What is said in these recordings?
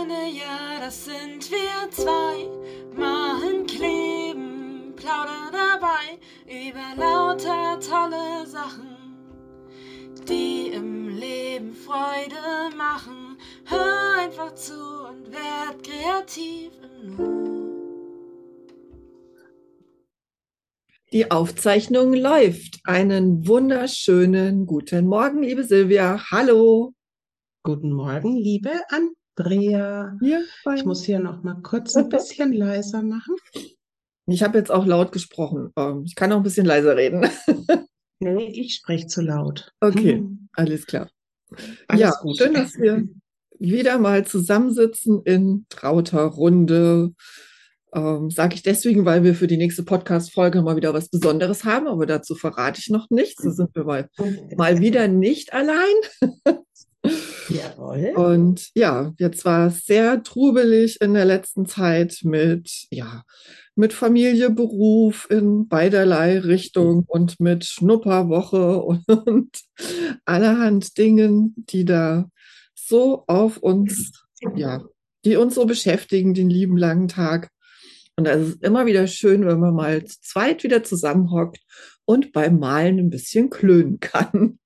Freunde, ja, das sind wir zwei. Machen, kleben, plaudern dabei über lauter tolle Sachen, die im Leben Freude machen. Hör einfach zu und werd kreativ im Nu. Die Aufzeichnung läuft. Einen wunderschönen guten Morgen, liebe Silvia. Hallo. Guten Morgen, liebe Andrea. Hier Ich muss hier noch mal kurz ein bisschen leiser machen. Ich habe jetzt auch laut gesprochen. Ähm, Ich kann auch ein bisschen leiser reden. Nee, ich spreche zu laut. Okay, Hm, alles klar. Alles Ja, gut. schön, dass wir wieder mal zusammensitzen in trauter Runde. Ähm, Sage ich deswegen, weil wir für die nächste Podcast-Folge mal wieder was Besonderes haben, aber dazu verrate ich noch nichts. Da sind wir mal, mal wieder nicht allein. Jawohl. Und ja, jetzt war es sehr trubelig in der letzten Zeit mit, ja, mit Familie, Beruf in beiderlei Richtung und mit Schnupperwoche und allerhand Dingen, die da so auf uns, ja, die uns so beschäftigen, den lieben langen Tag. Und es ist immer wieder schön, wenn man mal zu zweit wieder zusammenhockt und beim Malen ein bisschen klönen kann.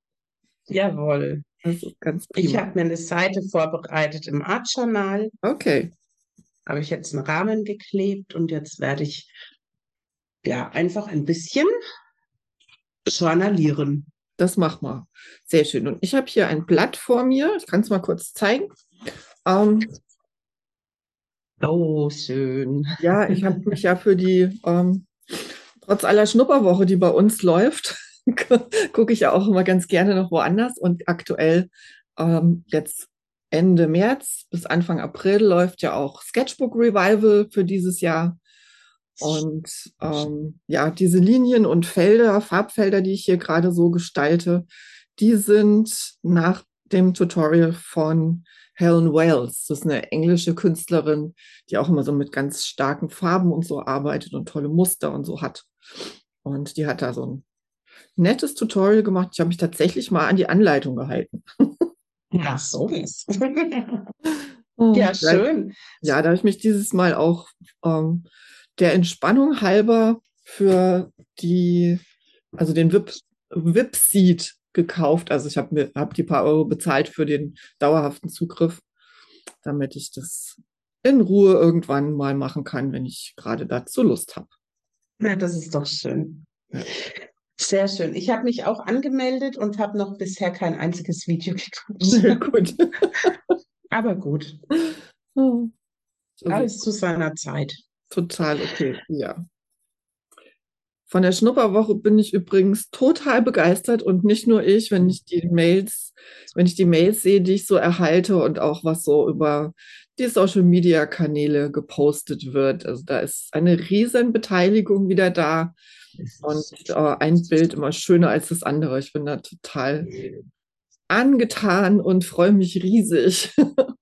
Jawohl. Das ist ganz Ich prima. habe mir eine Seite vorbereitet im Art Journal. Okay. Habe ich jetzt einen Rahmen geklebt und jetzt werde ich ja einfach ein bisschen journalieren. Das mach mal. Sehr schön. Und ich habe hier ein Blatt vor mir. Ich kann es mal kurz zeigen. Ähm, Oh, schön. ja, ich habe mich ja für die, ähm, trotz aller Schnupperwoche, die bei uns läuft, gucke ich ja auch immer ganz gerne noch woanders. Und aktuell, ähm, jetzt Ende März bis Anfang April läuft ja auch Sketchbook Revival für dieses Jahr. Und ähm, ja, diese Linien und Felder, Farbfelder, die ich hier gerade so gestalte, die sind nach dem Tutorial von Helen Wales. Das ist eine englische Künstlerin, die auch immer so mit ganz starken Farben und so arbeitet und tolle Muster und so hat. Und die hat da so ein nettes Tutorial gemacht. Ich habe mich tatsächlich mal an die Anleitung gehalten. Na, so ist. Oh, Ja, schön. Ja, da habe ich mich dieses Mal auch ähm, der Entspannung halber für die, also den VIP, VIP-Seat gekauft. Also ich habe mir hab die paar Euro bezahlt für den dauerhaften Zugriff, damit ich das in Ruhe irgendwann mal machen kann, wenn ich gerade dazu Lust habe. Ja, das ist doch schön. Ja. Sehr schön. Ich habe mich auch angemeldet und habe noch bisher kein einziges Video Sehr geguckt. gut. Aber gut, Oh. Alles zu seiner Zeit. Total okay, ja. Von der Schnupperwoche bin ich übrigens total begeistert und nicht nur ich, wenn ich die Mails, wenn ich die Mails sehe, die ich so erhalte und auch was so über die Social Media Kanäle gepostet wird. Also da ist eine riesen Beteiligung wieder da und äh, ein Bild immer schöner als das andere. Ich bin da total angetan und freue mich riesig.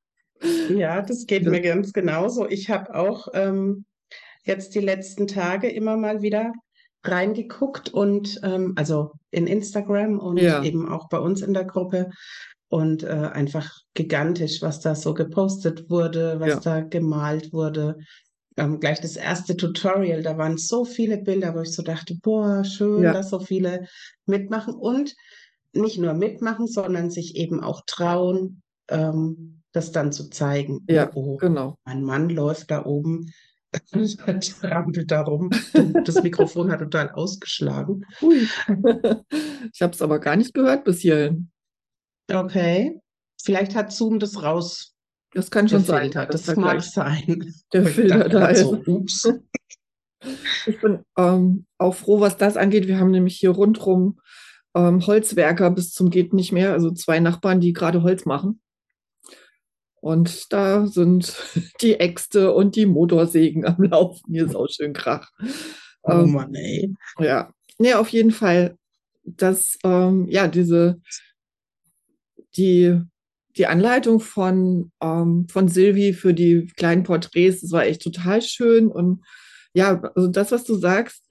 Ja, das geht mir ganz genauso. Ich habe auch ähm, jetzt die letzten Tage immer mal wieder reingeguckt und ähm, also in Instagram und Ja. eben auch bei uns in der Gruppe und äh, einfach gigantisch, was da so gepostet wurde, was Ja. da gemalt wurde. Ähm, gleich das erste Tutorial, da waren so viele Bilder, wo ich so dachte, boah, schön, Ja. dass so viele mitmachen und nicht nur mitmachen, sondern sich eben auch trauen, ähm, das dann zu zeigen. Ja, Oh, oh, genau. mein Mann läuft da oben, trampelt da rum. Das Mikrofon hat total ausgeschlagen. Ui. Ich habe es aber gar nicht gehört bis hierhin. Okay. Vielleicht hat Zoom das raus Das kann schon sein, Das da mag sein. der Ich Filter da grad ist. so, ups. Ich bin ähm, auch froh, was das angeht. Wir haben nämlich hier rundrum ähm, Holzwerker bis zum geht nicht mehr, also zwei Nachbarn, die gerade Holz machen. Und da sind die Äxte und die Motorsägen am Laufen. Hier ist auch schön Krach. Oh Ähm, Mann, ey. Ja, nee, auf jeden Fall, dass ähm, ja diese die die Anleitung von ähm, von Silvi für die kleinen Porträts, das war echt total schön und ja, also das, was du sagst,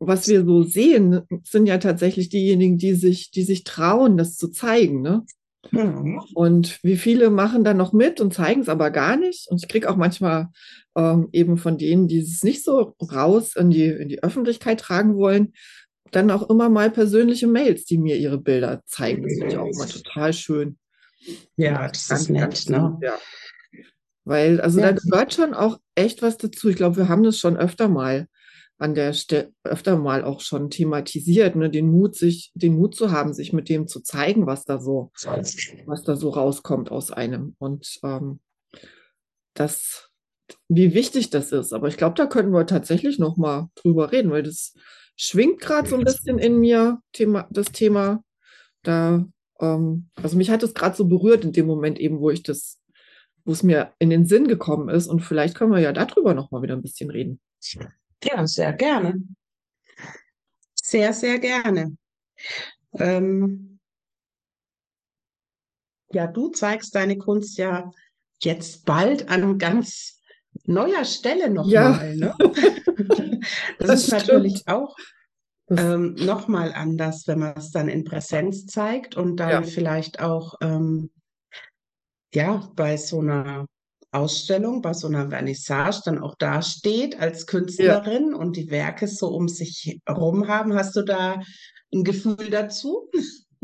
was wir so sehen, sind ja tatsächlich diejenigen, die sich die sich trauen, das zu zeigen, ne? Mhm. Und wie viele machen dann noch mit und zeigen es aber gar nicht. Und ich kriege auch manchmal ähm, eben von denen, die es nicht so raus in die, in die Öffentlichkeit tragen wollen, dann auch immer mal persönliche Mails, die mir ihre Bilder zeigen. Das finde ich auch immer total schön. Ja, das ist nett, ne? Ja. Weil, also ja. da gehört schon auch echt was dazu. Ich glaube, wir haben das schon öfter mal an der Stelle, öfter mal auch schon thematisiert, ne? den Mut, sich, den Mut zu haben, sich mit dem zu zeigen, was da so, was da so rauskommt aus einem. Und ähm, das, wie wichtig das ist. Aber ich glaube, da könnten wir tatsächlich noch mal drüber reden, weil das schwingt gerade so ein bisschen in mir, Thema, das Thema. Da, ähm, also mich hat es gerade so berührt in dem Moment eben, wo ich das wo es mir in den Sinn gekommen ist. Und vielleicht können wir ja darüber noch mal wieder ein bisschen reden. Ja, sehr gerne. Sehr, sehr gerne. Ähm, ja, du zeigst deine Kunst ja jetzt bald an ganz neuer Stelle nochmal. Ja. Ne? Das, das, ist stimmt. natürlich auch ähm, nochmal anders, wenn man es dann in Präsenz zeigt und dann ja. vielleicht auch ähm, ja, bei so einer Ausstellung, bei so einer Vernissage dann auch dasteht als Künstlerin ja. und die Werke so um sich herum haben. Hast du da ein Gefühl dazu?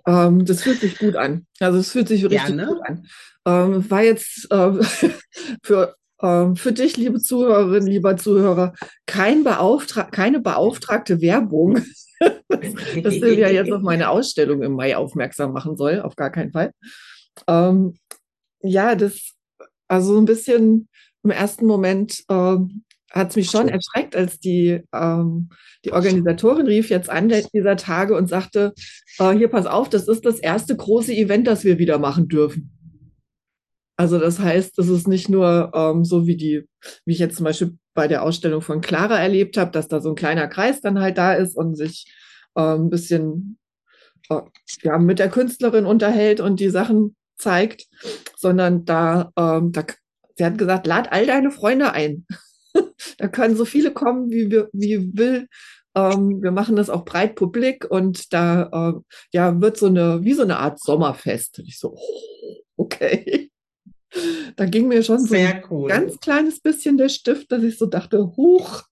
Ähm, das fühlt sich gut an. Also es fühlt sich richtig ja, ne? gut an. Ähm, war jetzt äh, für, für dich, liebe Zuhörerin, lieber Zuhörer, kein Beauftra keine beauftragte Werbung, dass Silvia jetzt auf meine Ausstellung im Mai aufmerksam machen soll. Auf gar keinen Fall. Ähm, ja, das, also ein bisschen im ersten Moment äh, hat es mich schon erschreckt, als die, ähm, die Organisatorin rief jetzt an dieser Tage und sagte, äh, hier pass auf, das ist das erste große Event, das wir wieder machen dürfen. Also das heißt, es ist nicht nur ähm, so wie die, wie ich jetzt zum Beispiel bei der Ausstellung von Clara erlebt habe, dass da so ein kleiner Kreis dann halt da ist und sich äh, ein bisschen äh, ja, mit der Künstlerin unterhält und die Sachen zeigt, sondern da, ähm, da sie hat gesagt, lad all deine Freunde ein. da können so viele kommen, wie wir, wie will. Ähm, wir machen das auch breit publik und da äh, ja, wird so eine, wie so eine Art Sommerfest. ich so, oh, okay. Da ging mir schon Sehr so ein cool. ganz kleines bisschen der Stift, dass ich so dachte, huch.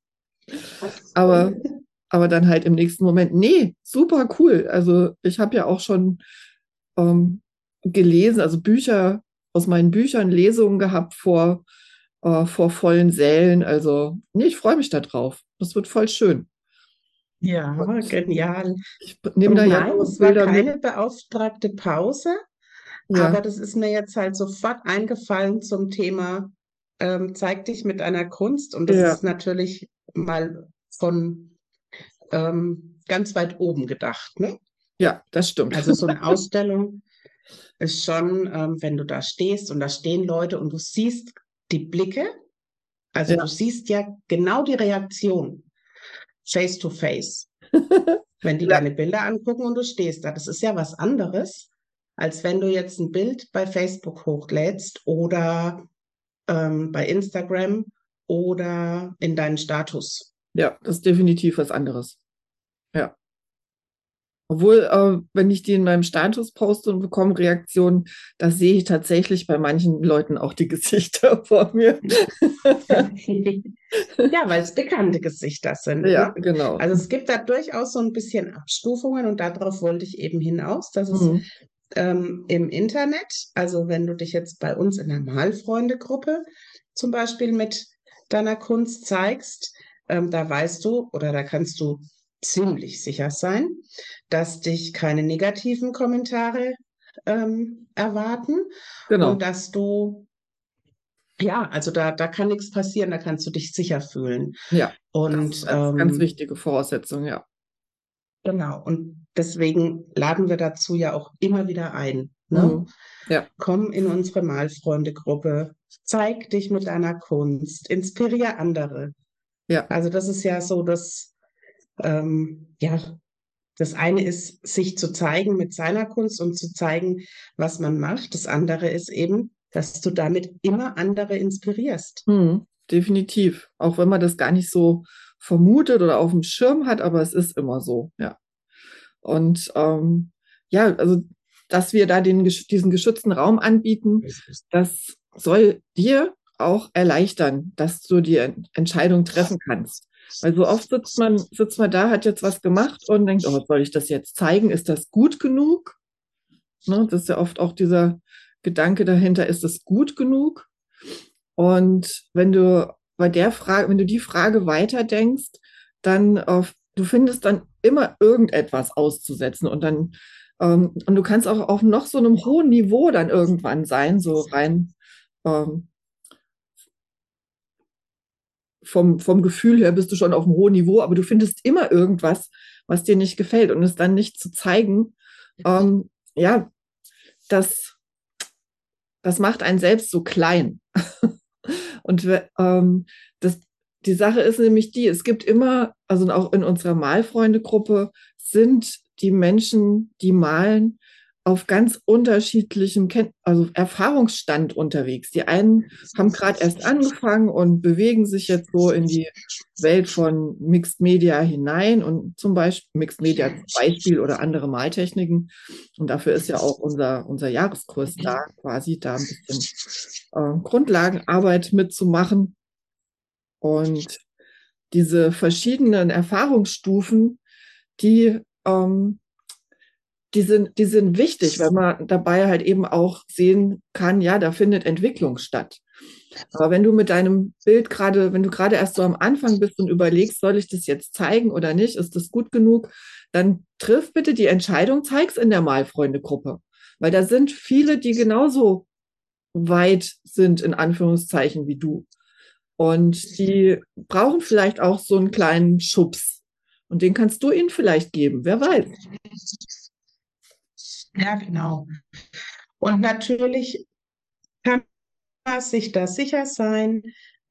Aber, aber dann halt im nächsten Moment, nee, super cool. Also ich habe ja auch schon ähm, gelesen, also Bücher aus meinen Büchern, Lesungen gehabt vor, äh, vor vollen Sälen. Also, nee, ich freue mich darauf. Das wird voll schön. Ja, genial. Ich nehme da ja nein, es war keine mit. beauftragte Pause, ja. aber das ist mir jetzt halt sofort eingefallen zum Thema ähm, zeig dich mit einer Kunst und das ja. ist natürlich mal von ähm, ganz weit oben gedacht, ne? Ja, das stimmt. Also so eine Ausstellung ist schon, ähm, wenn du da stehst und da stehen Leute und du siehst die Blicke, also ja. du siehst ja genau die Reaktion face to face. wenn die ja. deine Bilder angucken und du stehst da, das ist ja was anderes, als wenn du jetzt ein Bild bei Facebook hochlädst oder ähm, bei Instagram oder in deinen Status. Ja, das ist definitiv was anderes. Ja. Obwohl, äh, wenn ich die in meinem Status poste und bekomme Reaktionen, da sehe ich tatsächlich bei manchen Leuten auch die Gesichter vor mir. ja, weil es bekannte Gesichter sind. Ja, ne? genau. Also es gibt da durchaus so ein bisschen Abstufungen und darauf wollte ich eben hinaus, dass es mhm. Ähm, im Internet, also wenn du dich jetzt bei uns in der Malfreunde-Gruppe zum Beispiel mit deiner Kunst zeigst, ähm, da weißt du oder da kannst du ziemlich sicher sein, dass dich keine negativen Kommentare ähm, erwarten genau. und dass du ja, also da, da kann nichts passieren, da kannst du dich sicher fühlen. Ja, und das ist ähm, ganz wichtige Voraussetzung, ja. Genau, und deswegen laden wir dazu ja auch immer wieder ein. Ne? Mhm. Ja. Komm in unsere Malfreunde-Gruppe, zeig dich mit deiner Kunst, inspiriere andere. Ja. Also das ist ja so das, ähm, ja, das eine ist, sich zu zeigen mit seiner Kunst und zu zeigen, was man macht. Das andere ist eben, dass du damit immer andere inspirierst. Hm, definitiv. Auch wenn man das gar nicht so vermutet oder auf dem Schirm hat, aber es ist immer so, ja. Und ähm, ja, also dass wir da den, diesen geschützten Raum anbieten, das soll dir auch erleichtern, dass du die Entscheidung treffen kannst. Weil so oft sitzt man, sitzt man da, hat jetzt was gemacht und denkt, oh, soll ich das jetzt zeigen? Ist das gut genug? Ne, das ist ja oft auch dieser Gedanke dahinter, ist das gut genug? Und wenn du bei der Frage, wenn du die Frage weiterdenkst, dann auf, du findest dann immer irgendetwas auszusetzen und dann ähm, und du kannst auch auf noch so einem hohen Niveau dann irgendwann sein, so rein ähm, vom, vom Gefühl her bist du schon auf einem hohen Niveau, aber du findest immer irgendwas, was dir nicht gefällt und es dann nicht zu zeigen, ähm, ja, das, das macht einen selbst so klein. und ähm, das, die Sache ist nämlich die, es gibt immer, also auch in unserer Malfreunde-Gruppe sind die Menschen, die malen, auf ganz unterschiedlichem Ken also Erfahrungsstand unterwegs. Die einen haben gerade erst angefangen und bewegen sich jetzt so in die Welt von Mixed Media hinein und zum Beispiel Mixed Media zum Beispiel oder andere Maltechniken. Und dafür ist ja auch unser, unser Jahreskurs da, quasi da ein bisschen äh, Grundlagenarbeit mitzumachen. Und diese verschiedenen Erfahrungsstufen, die ähm, die sind, die sind wichtig, weil man dabei halt eben auch sehen kann, ja, da findet Entwicklung statt. Aber wenn du mit deinem Bild gerade, wenn du gerade erst so am Anfang bist und überlegst, soll ich das jetzt zeigen oder nicht, ist das gut genug, dann triff bitte die Entscheidung, zeig's in der Malfreunde-Gruppe. Weil da sind viele, die genauso weit sind, in Anführungszeichen, wie du. Und die brauchen vielleicht auch so einen kleinen Schubs. Und den kannst du ihnen vielleicht geben, wer weiß. Ja, genau. Und natürlich kann man sich da sicher sein,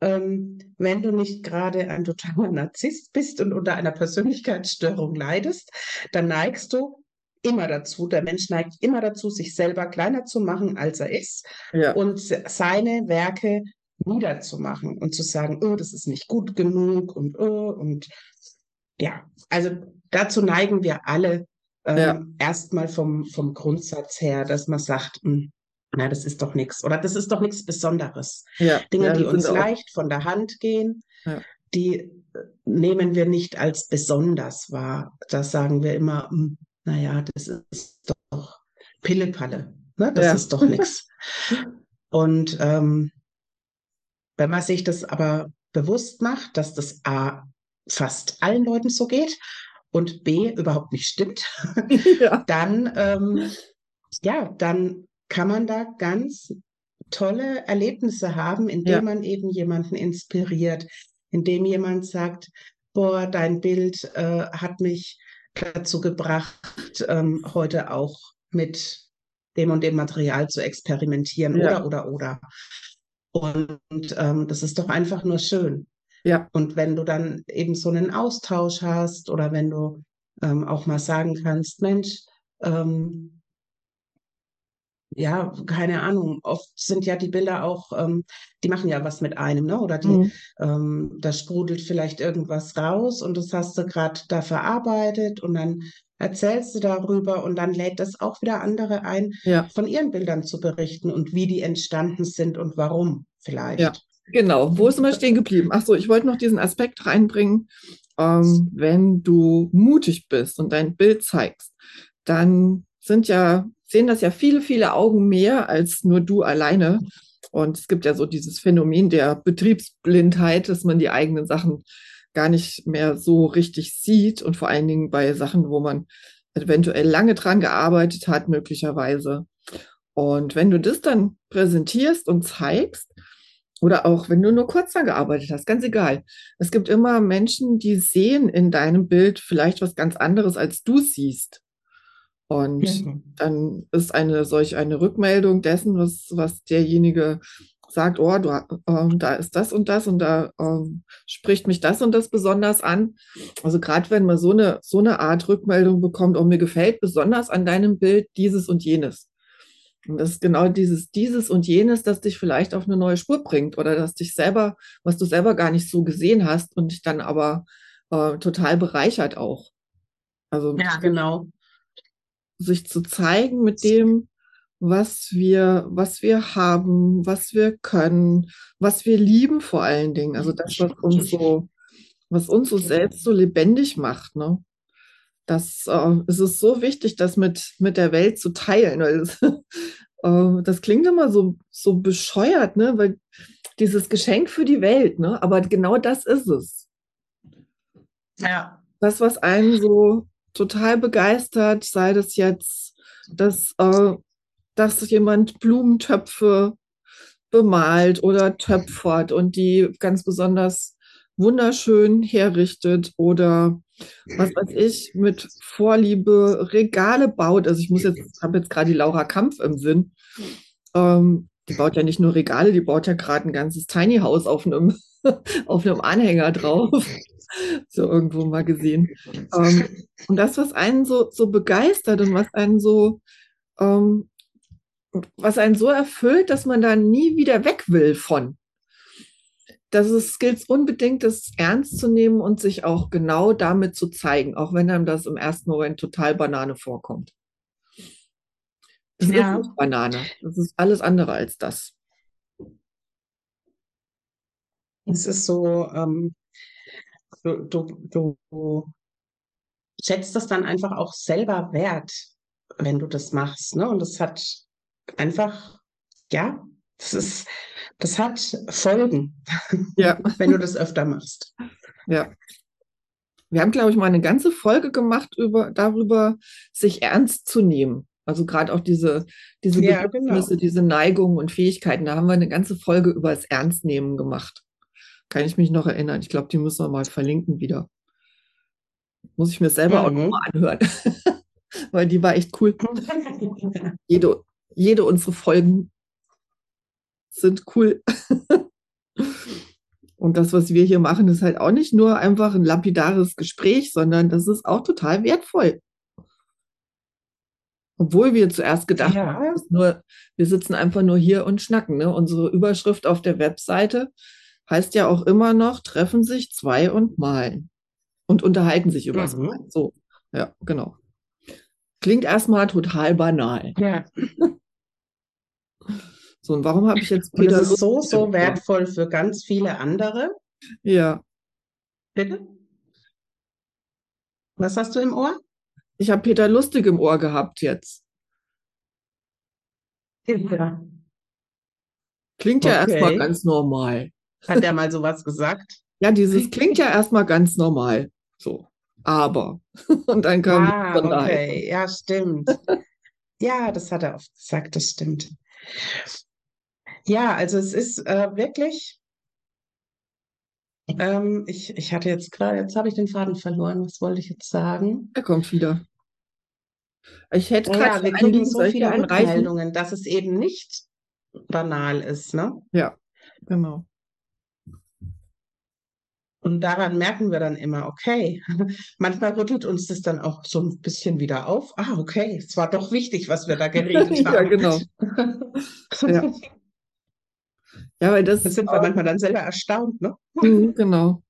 ähm, wenn du nicht gerade ein totaler Narzisst bist und unter einer Persönlichkeitsstörung leidest, dann neigst du immer dazu, der Mensch neigt immer dazu, sich selber kleiner zu machen, als er ist ja. und seine Werke niederzumachen und zu sagen, oh, das ist nicht gut genug und oh, und ja, also dazu neigen wir alle ähm, ja. erstmal vom, vom Grundsatz her, dass man sagt, mh, hm, na, das ist doch nichts oder das ist doch nichts Besonderes. Ja. Dinge, ja, die uns leicht von der Hand gehen, die äh, nehmen wir nicht als besonders wahr. Das sagen wir immer, mh, hm, naja, das ist doch Pillepalle, ne? das ist doch nichts. Und ähm, wenn man sich das aber bewusst macht, dass das A fast allen Leuten so geht und B überhaupt nicht stimmt, ja. dann, ähm, ja, dann kann man da ganz tolle Erlebnisse haben, indem ja. man eben jemanden inspiriert, indem jemand sagt, boah, dein Bild äh, hat mich dazu gebracht, ähm, heute auch mit dem und dem Material zu experimentieren ja. oder oder oder. Und ähm, das ist doch einfach nur schön. Ja. Und wenn du dann eben so einen Austausch hast oder wenn du ähm, auch mal sagen kannst, Mensch, ähm, ja, keine Ahnung, oft sind ja die Bilder auch, ähm, die machen ja was mit einem, ne? Oder die, mhm. ähm, da sprudelt vielleicht irgendwas raus und das hast du gerade da verarbeitet und dann erzählst du darüber und dann lädt das auch wieder andere ein, ja. von ihren Bildern zu berichten und wie die entstanden sind und warum vielleicht. Ja. Genau, wo ist immer stehen geblieben? Ach so, ich wollte noch diesen Aspekt reinbringen. Ähm, wenn du mutig bist und dein Bild zeigst, dann sind ja, sehen das ja viele, viele Augen mehr als nur du alleine. Und es gibt ja so dieses Phänomen der Betriebsblindheit, dass man die eigenen Sachen gar nicht mehr so richtig sieht und vor allen Dingen bei Sachen, wo man eventuell lange dran gearbeitet hat, möglicherweise. Und wenn du das dann präsentierst und zeigst, oder auch wenn du nur kurz daran gearbeitet hast, ganz egal. Es gibt immer Menschen, die sehen in deinem Bild vielleicht was ganz anderes, als du siehst. Und mhm. dann ist eine solch eine Rückmeldung dessen, was, was derjenige sagt, oh, du, äh, da ist das und das und da äh, spricht mich das und das besonders an. Also gerade wenn man so eine, so eine Art Rückmeldung bekommt, oh, mir gefällt besonders an deinem Bild dieses und jenes. Und das ist genau dieses, dieses und jenes, das dich vielleicht auf eine neue Spur bringt oder das dich selber, was du selber gar nicht so gesehen hast und dich dann aber äh, total bereichert auch. Also ja, genau. Sich zu zeigen mit dem, was wir, was wir haben, was wir können, was wir lieben vor allen Dingen. Also das, was uns so, was uns so selbst so lebendig macht, ne? Das äh, es ist so wichtig, das mit, mit der Welt zu teilen, weil es, äh, das klingt immer so, so bescheuert, ne? Weil dieses Geschenk für die Welt, ne? Aber genau das ist es. Ja. Das, was einen so total begeistert, sei das jetzt, dass, äh, dass jemand Blumentöpfe bemalt oder töpfert und die ganz besonders wunderschön herrichtet oder was weiß ich, mit Vorliebe Regale baut. Also ich muss jetzt, habe jetzt gerade die Laura Kampf im Sinn. Ähm, die baut ja nicht nur Regale, die baut ja gerade ein ganzes Tiny House auf einem, auf einem Anhänger drauf. so irgendwo mal gesehen. Ähm, und das, was einen so, so begeistert und was einen so, ähm, was einen so erfüllt, dass man da nie wieder weg will von. Das ist, gilt unbedingt, das ernst zu nehmen und sich auch genau damit zu zeigen, auch wenn einem das im ersten Moment total Banane vorkommt. Das ja. ist nicht Banane. Das ist alles andere als das. Es ist so, ähm, du, du, du schätzt das dann einfach auch selber wert, wenn du das machst. Ne? Und das hat einfach, ja, das ist, das hat Folgen, ja. wenn du das öfter machst. Ja. Wir haben, glaube ich, mal eine ganze Folge gemacht über, darüber, sich ernst zu nehmen. Also gerade auch diese, diese ja, genau. diese Neigungen und Fähigkeiten, da haben wir eine ganze Folge über das Ernstnehmen gemacht. Kann ich mich noch erinnern. Ich glaube, die müssen wir mal verlinken wieder. Muss ich mir selber mhm. auch noch mal anhören. Weil die war echt cool. jede, jede unserer Folgen sind cool. Und das, was wir hier machen, ist halt auch nicht nur einfach ein lapidares Gespräch, sondern das ist auch total wertvoll. Obwohl wir zuerst gedacht ja. haben, nur, wir sitzen einfach nur hier und schnacken. Ne? Unsere Überschrift auf der Webseite heißt ja auch immer noch, treffen sich zwei und malen. Und unterhalten sich über das mhm. Malen. So, ja, genau. Klingt erstmal total banal. Ja. So, und warum habe ich jetzt Peter und das ist so, so wertvoll für ganz viele andere. Ja. Bitte? Was hast du im Ohr? Ich habe Peter Lustig im Ohr gehabt jetzt. Ja. Klingt ja erstmal ganz normal. Hat er mal sowas gesagt? Ja, dieses klingt ja erstmal ganz normal. So. Aber. Und dann kam ah, okay. Ja, stimmt. ja, das hat er oft gesagt, das stimmt. Ja, also es ist äh, wirklich. Ähm, ich, ich hatte jetzt gerade, jetzt habe ich den Faden verloren. Was wollte ich jetzt sagen? Er kommt wieder. Ich hätte gerade ja, wir kriegen so viele Rückmeldungen, dass es eben nicht banal ist, ne? Ja, genau. Und daran merken wir dann immer, okay, manchmal rüttelt uns das dann auch so ein bisschen wieder auf. Ah, okay, es war doch wichtig, was wir da geredet haben. ja, genau. ja. ja, weil das, das sind wir manchmal dann selber erstaunt, ne? Mhm, genau.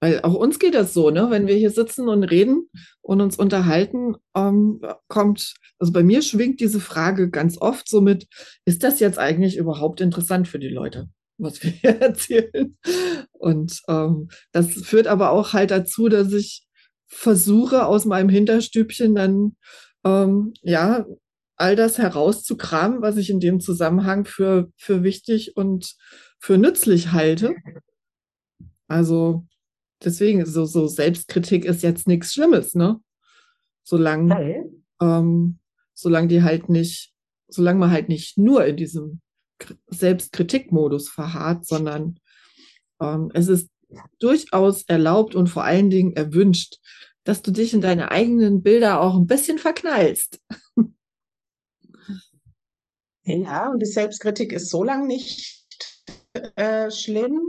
Weil auch uns geht das so, ne? Wenn wir hier sitzen und reden und uns unterhalten, ähm, kommt, also bei mir schwingt diese Frage ganz oft so mit, ist das jetzt eigentlich überhaupt interessant für die Leute? Was wir hier erzählen. Und ähm, das führt aber auch halt dazu, dass ich versuche, aus meinem Hinterstübchen dann ähm, ja all das herauszukramen, was ich in dem Zusammenhang für, für wichtig und für nützlich halte. Also deswegen, so, so Selbstkritik ist jetzt nichts Schlimmes, ne? Solange, ähm, solange die halt nicht, solange man halt nicht nur in diesem Selbstkritikmodus verharrt, sondern ähm, es ist durchaus erlaubt und vor allen Dingen erwünscht, dass du dich in deine eigenen Bilder auch ein bisschen verknallst. Ja, und die Selbstkritik ist so lange nicht äh, schlimm,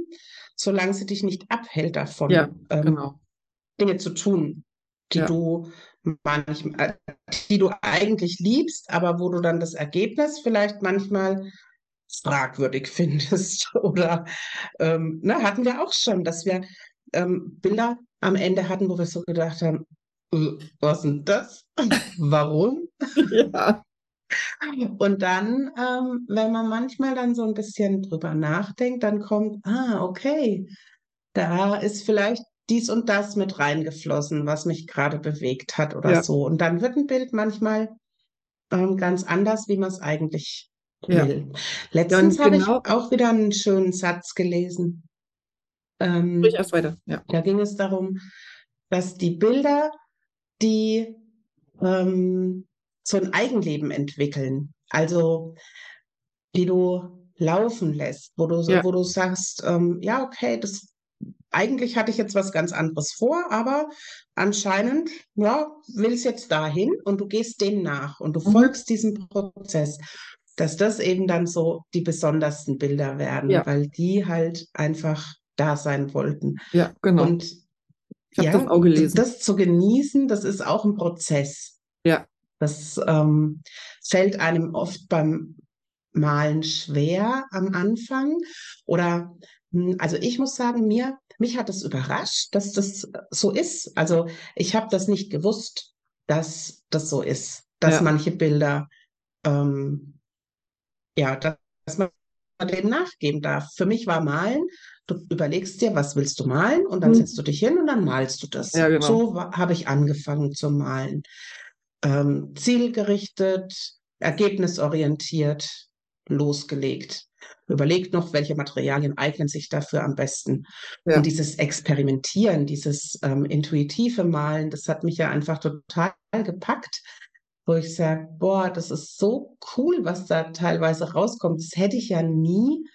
solange sie dich nicht abhält davon, ja, ähm, genau. Dinge zu tun, die ja. du manchmal, die du eigentlich liebst, aber wo du dann das Ergebnis vielleicht manchmal fragwürdig findest. Oder ähm, ne, hatten wir auch schon, dass wir ähm, Bilder am Ende hatten, wo wir so gedacht haben, äh, was ist denn das? Warum? Ja. Und dann, ähm, wenn man manchmal dann so ein bisschen drüber nachdenkt, dann kommt, ah, okay, da ist vielleicht dies und das mit reingeflossen, was mich gerade bewegt hat oder Ja. so. Und dann wird ein Bild manchmal ähm, ganz anders, wie man es eigentlich Ja. will. Letztens habe ich genau- auch wieder einen schönen Satz gelesen. Ähm, Sprich erst weiter. Ja. da ging es darum, dass die Bilder, die ähm, so ein Eigenleben entwickeln, also die du laufen lässt, wo du, Ja. wo du sagst, ähm, ja, okay, das eigentlich hatte ich jetzt was ganz anderes vor, aber anscheinend, ja, will es jetzt dahin und du gehst dem nach und du Mhm. folgst diesem Prozess, dass das eben dann so die besondersten Bilder werden, Ja. weil die halt einfach da sein wollten. Ja, genau. Und Ich ja, das auch gelesen. das zu genießen, das ist auch ein Prozess. Ja. Das ähm, fällt einem oft beim Malen schwer am Anfang. Oder, hm, also ich muss sagen, mir, mich hat es überrascht, dass das so ist. Also ich habe das nicht gewusst, dass das so ist, dass Ja. manche Bilder, ähm, ja, dass, man dem nachgeben darf. Für mich war Malen, du überlegst dir, was willst du malen und dann Mhm. setzt du dich hin und dann malst du das. Ja, genau. So habe ich angefangen zu malen. Ähm, zielgerichtet, ergebnisorientiert, losgelegt. Überlegt noch, welche Materialien eignen sich dafür am besten. Ja. Und dieses Experimentieren, dieses ähm, intuitive Malen, das hat mich ja einfach total gepackt, wo ich sage, boah, das ist so cool, was da teilweise rauskommt. Das hätte ich ja nie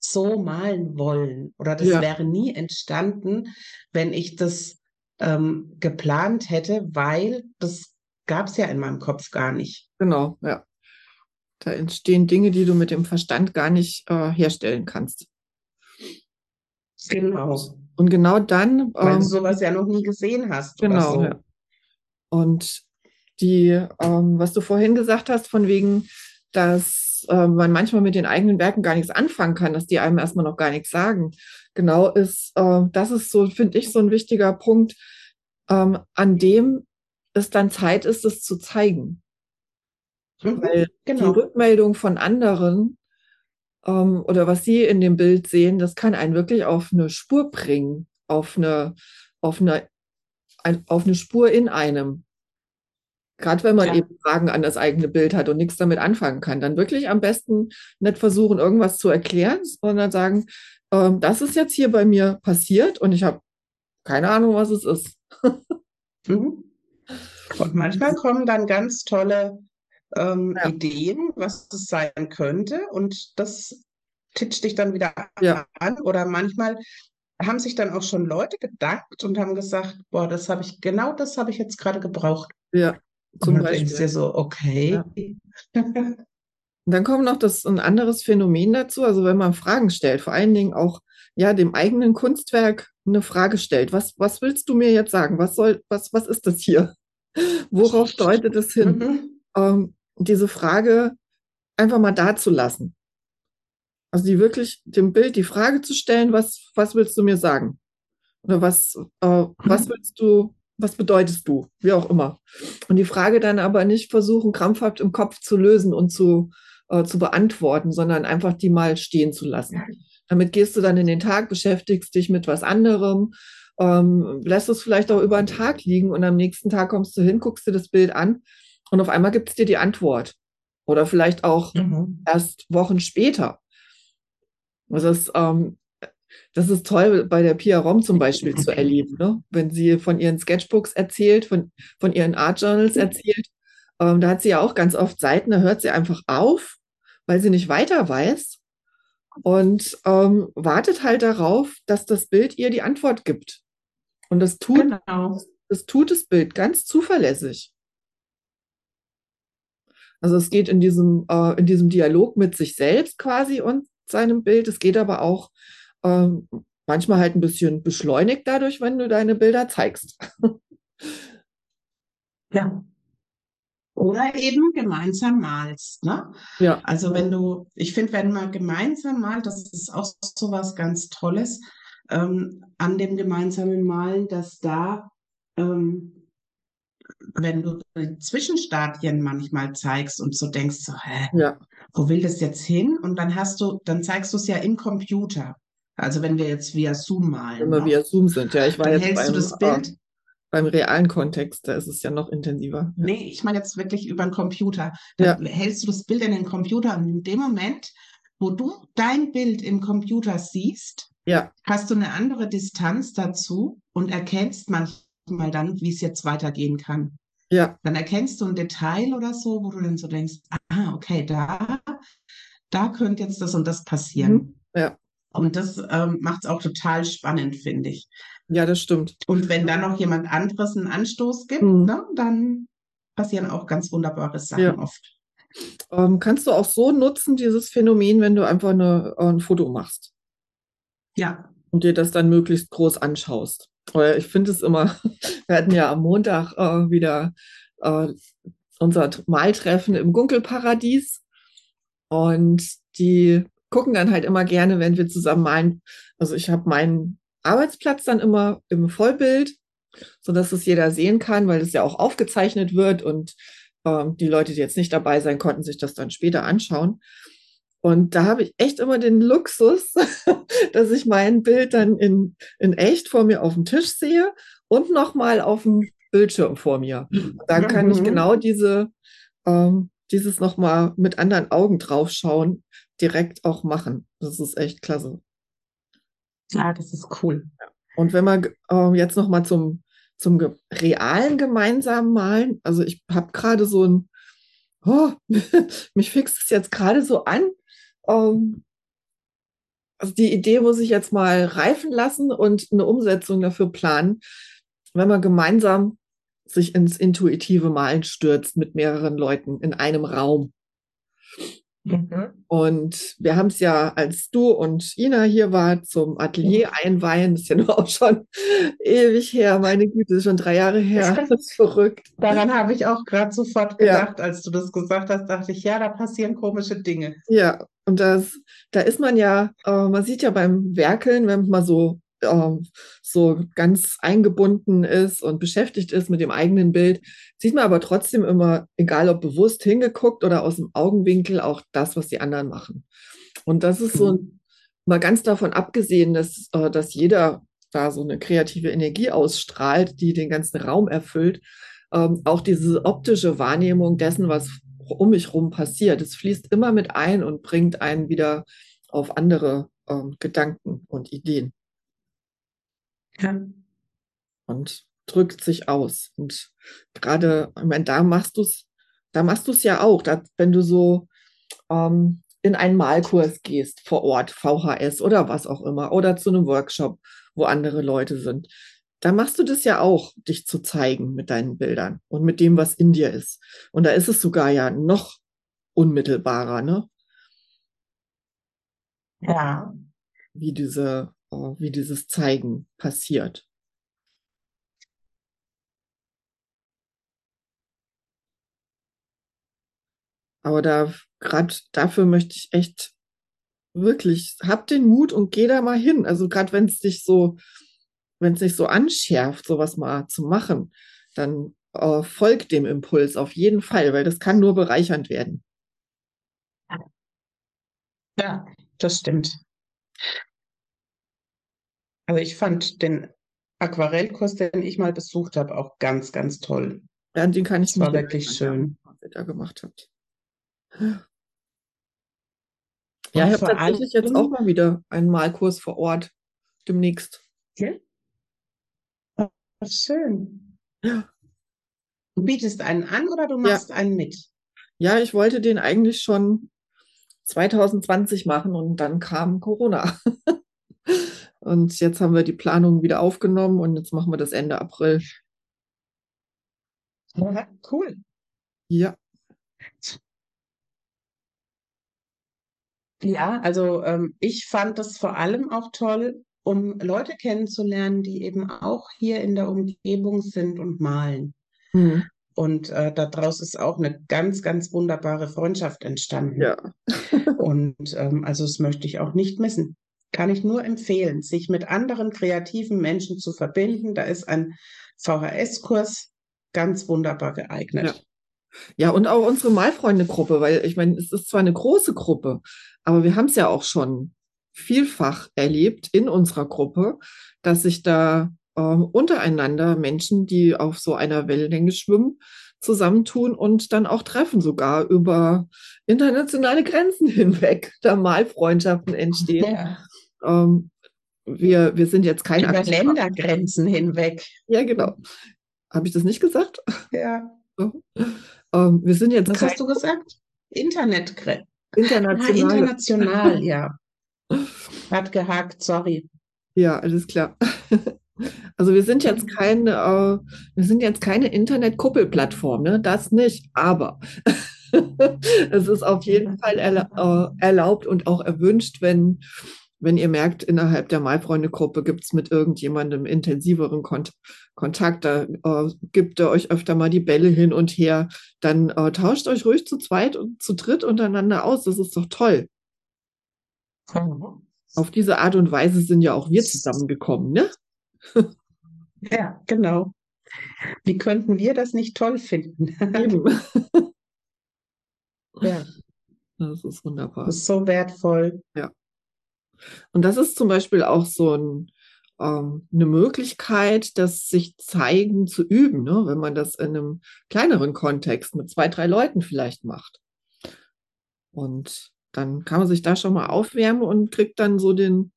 so malen wollen oder das Ja. wäre nie entstanden, wenn ich das ähm, geplant hätte, weil das gab es ja in meinem Kopf gar nicht. Genau, ja. Da entstehen Dinge, die du mit dem Verstand gar nicht äh, herstellen kannst. Genau. Und genau dann, Weil ähm, du sowas ja noch nie gesehen hast Genau, so. ja. Und die, ähm, was du vorhin gesagt hast, von wegen, dass äh, man manchmal mit den eigenen Werken gar nichts anfangen kann, dass die einem erstmal noch gar nichts sagen. Genau ist, äh, das ist so, finde ich, so ein wichtiger Punkt, ähm, an dem es dann Zeit ist, es zu zeigen. Mhm, Weil die genau. Rückmeldung von anderen ähm, oder was sie in dem Bild sehen, das kann einen wirklich auf eine Spur bringen, auf eine, auf eine, ein, auf eine Spur in einem. Gerade wenn man Ja. eben Fragen an das eigene Bild hat und nichts damit anfangen kann, dann wirklich am besten nicht versuchen, irgendwas zu erklären, sondern sagen, ähm, das ist jetzt hier bei mir passiert und ich habe keine Ahnung, was es ist. Mhm. Und manchmal kommen dann ganz tolle ähm, Ja. Ideen, was das sein könnte, und das titscht dich dann wieder Ja. an. Oder manchmal haben sich dann auch schon Leute bedankt und haben gesagt, boah, das habe ich, genau das habe ich jetzt gerade gebraucht. Ja, zum denkst du Beispiel. dir so, okay. Und dann kommt noch das, ein anderes Phänomen dazu, also wenn man Fragen stellt, vor allen Dingen auch ja, dem eigenen Kunstwerk eine Frage stellt. Was, was willst du mir jetzt sagen? Was soll, was, was ist das hier? Worauf deutet es hin? Mhm. Ähm, diese Frage einfach mal dazulassen. Also die wirklich dem Bild die Frage zu stellen, was, was willst du mir sagen? Oder was, äh, was willst du, was bedeutest du? Wie auch immer. Und die Frage dann aber nicht versuchen, krampfhaft im Kopf zu lösen und zu, äh, zu beantworten, sondern einfach die mal stehen zu lassen. Damit gehst du dann in den Tag, beschäftigst dich mit was anderem, ähm, lässt es vielleicht auch über einen Tag liegen und am nächsten Tag kommst du hin, guckst dir das Bild an und auf einmal gibt es dir die Antwort. Oder vielleicht auch Mhm. erst Wochen später. Das ist, ähm, das ist toll bei der Pia Rom zum Beispiel zu erleben, ne? wenn sie von ihren Sketchbooks erzählt, von, von ihren Art Journals erzählt. Ähm, da hat sie ja auch ganz oft Seiten, da hört sie einfach auf, weil sie nicht weiter weiß und ähm, wartet halt darauf, dass das Bild ihr die Antwort gibt. Und das tut, Genau. das tut das Bild ganz zuverlässig. Also es geht in diesem, äh, in diesem Dialog mit sich selbst quasi und seinem Bild. Es geht aber auch ähm, manchmal halt ein bisschen beschleunigt dadurch, wenn du deine Bilder zeigst. Ja. Oder eben gemeinsam malst, ne? Ja, Also wenn du, ich finde, wenn man gemeinsam malt, das ist auch so was ganz Tolles ähm, an dem gemeinsamen Malen, dass da ähm, wenn du die Zwischenstadien manchmal zeigst und so denkst, so, hä, Ja, wo will das jetzt hin? Und dann hast du, dann zeigst du es ja im Computer. Also wenn wir jetzt via Zoom malen, wenn wir via Zoom sind. Ja, ich war jetzt hältst du beim, das Bild. äh, beim realen Kontext, da ist es ja noch intensiver. Ja. Nee, ich meine jetzt wirklich über den Computer. Dann hältst du das Bild in den Computer und in dem Moment, wo du dein Bild im Computer siehst, Ja, hast du eine andere Distanz dazu und erkennst manchmal dann, wie es jetzt weitergehen kann. ja, Dann erkennst du ein Detail oder so, wo du dann so denkst, ah, okay, da, da könnte jetzt das und das passieren. Mhm. Ja. Und das ähm, macht es auch total spannend, finde ich. ja, das stimmt. Und wenn dann noch jemand anderes einen Anstoß gibt, Mhm. ne, dann passieren auch ganz wunderbare Sachen Ja. oft. Ähm, kannst du auch so nutzen, dieses Phänomen, wenn du einfach eine, äh, ein Foto machst Ja, und dir das dann möglichst groß anschaust? Weil ich finde es immer, wir hatten ja am Montag äh, wieder äh, unser Maltreffen im Gunkelparadies und die gucken dann halt immer gerne, wenn wir zusammen malen. Also ich habe meinen Arbeitsplatz dann immer im Vollbild, sodass es jeder sehen kann, weil es ja auch aufgezeichnet wird und ähm, die Leute, die jetzt nicht dabei sein konnten, sich das dann später anschauen. Und da habe ich echt immer den Luxus, dass ich mein Bild dann in, in echt vor mir auf dem Tisch sehe und nochmal auf dem Bildschirm vor mir. Da kann ich Mhm. genau diese, ähm, dieses nochmal mit anderen Augen draufschauen, direkt auch machen. Das ist echt klasse. ja, das ist cool. Und wenn wir ähm, jetzt nochmal zum, zum ge realen gemeinsamen Malen, also ich habe gerade so ein, oh, mich fixt es jetzt gerade so an. Ähm, also die Idee muss ich jetzt mal reifen lassen und eine Umsetzung dafür planen, wenn man gemeinsam sich ins intuitive Malen stürzt mit mehreren Leuten in einem Raum. Mhm. Und wir haben es ja, als du und Ina hier war, zum Atelier einweihen, das ist ja nur auch schon ewig her, meine Güte, ist schon drei Jahre her. Das ist verrückt. Daran habe ich auch gerade sofort Ja. gedacht, als du das gesagt hast, dachte ich, ja, da passieren komische Dinge. Ja, und das, da ist man ja, äh, man sieht ja beim Werkeln, wenn man so, äh, so ganz eingebunden ist und beschäftigt ist mit dem eigenen Bild, sieht man aber trotzdem immer, egal ob bewusst hingeguckt oder aus dem Augenwinkel, auch das, was die anderen machen. Und das ist so Mhm. mal ganz davon abgesehen, dass, äh, dass jeder da so eine kreative Energie ausstrahlt, die den ganzen Raum erfüllt, ähm, auch diese optische Wahrnehmung dessen, was um mich rum passiert, es fließt immer mit ein und bringt einen wieder auf andere ähm, Gedanken und Ideen Ja. und drückt sich aus. Und gerade, ich meine, da machst du es, da machst du es ja auch, da, wenn du so ähm, in einen Malkurs gehst vor Ort, VHS oder was auch immer, oder zu einem Workshop, wo andere Leute sind. Da machst du das ja auch, dich zu zeigen mit deinen Bildern und mit dem, was in dir ist. Und da ist es sogar ja noch unmittelbarer, ne? Ja. Wie diese, wie dieses Zeigen passiert. Aber da, gerade dafür möchte ich echt wirklich, hab den Mut und geh da mal hin. Also gerade wenn es dich so, wenn es dich so anschärft, sowas mal zu machen, dann äh, folg dem Impuls auf jeden Fall, weil das kann nur bereichernd werden. Ja, das stimmt. Also ich fand den Aquarellkurs, den ich mal besucht habe, auch ganz, ganz toll. Ja, den kann ich Das war wirklich schön. ja, was ihr da gemacht habt. Ja, ich habe tatsächlich jetzt auch mal wieder einen Malkurs vor Ort demnächst. Ja? Was schön. Ja. Du bietest einen an oder du Ja. machst einen mit? Ja, ich wollte den eigentlich schon 2020 machen und dann kam Corona. Und jetzt haben wir die Planung wieder aufgenommen und jetzt machen wir das Ende April. Ja, cool. Ja, Ja, also ähm, ich fand das vor allem auch toll, um Leute kennenzulernen, die eben auch hier in der Umgebung sind und malen. hm, Und äh, daraus ist auch eine ganz, ganz wunderbare Freundschaft entstanden. ja, Und ähm, also das möchte ich auch nicht missen. Kann ich nur empfehlen, sich mit anderen kreativen Menschen zu verbinden. Da ist ein VHS-Kurs ganz wunderbar geeignet. Ja. Ja, und auch unsere Malfreunde-Gruppe, weil ich meine, es ist zwar eine große Gruppe, aber wir haben es ja auch schon vielfach erlebt in unserer Gruppe, dass sich da äh, untereinander Menschen, die auf so einer Wellenlänge schwimmen, zusammentun und dann auch treffen, sogar über internationale Grenzen hinweg, da Malfreundschaften entstehen. Ja. Ähm, wir, wir sind jetzt keine. Über Ländergrenzen hinweg. Ja, genau. Habe ich das nicht gesagt? Ja. Ähm, wir sind jetzt. Was hast du gesagt? Internetgrenzen. International. Ah, international, ja. Hat gehakt, sorry. Ja, alles klar. Also wir sind jetzt kein, äh, wir sind jetzt keine Internet-Kuppelplattform, ne? Das nicht, aber es ist auf jeden Fall äh, erlaubt und auch erwünscht, wenn, wenn ihr merkt, innerhalb der Malfreunde-Gruppe gibt es mit irgendjemandem intensiveren Kont Kontakt, da äh, gibt er euch öfter mal die Bälle hin und her, dann äh, tauscht euch ruhig zu zweit und zu dritt untereinander aus. Das ist doch toll. Mhm. Auf diese Art und Weise sind ja auch wir zusammengekommen, ne? Ja, genau. Wie könnten wir das nicht toll finden? Ja. Das ist wunderbar. Das ist so wertvoll. Ja. Und das ist zum Beispiel auch so ein, ähm, eine Möglichkeit, das sich zeigen zu üben, ne? wenn man das in einem kleineren Kontext mit zwei, drei Leuten vielleicht macht. Und dann kann man sich da schon mal aufwärmen und kriegt dann so den,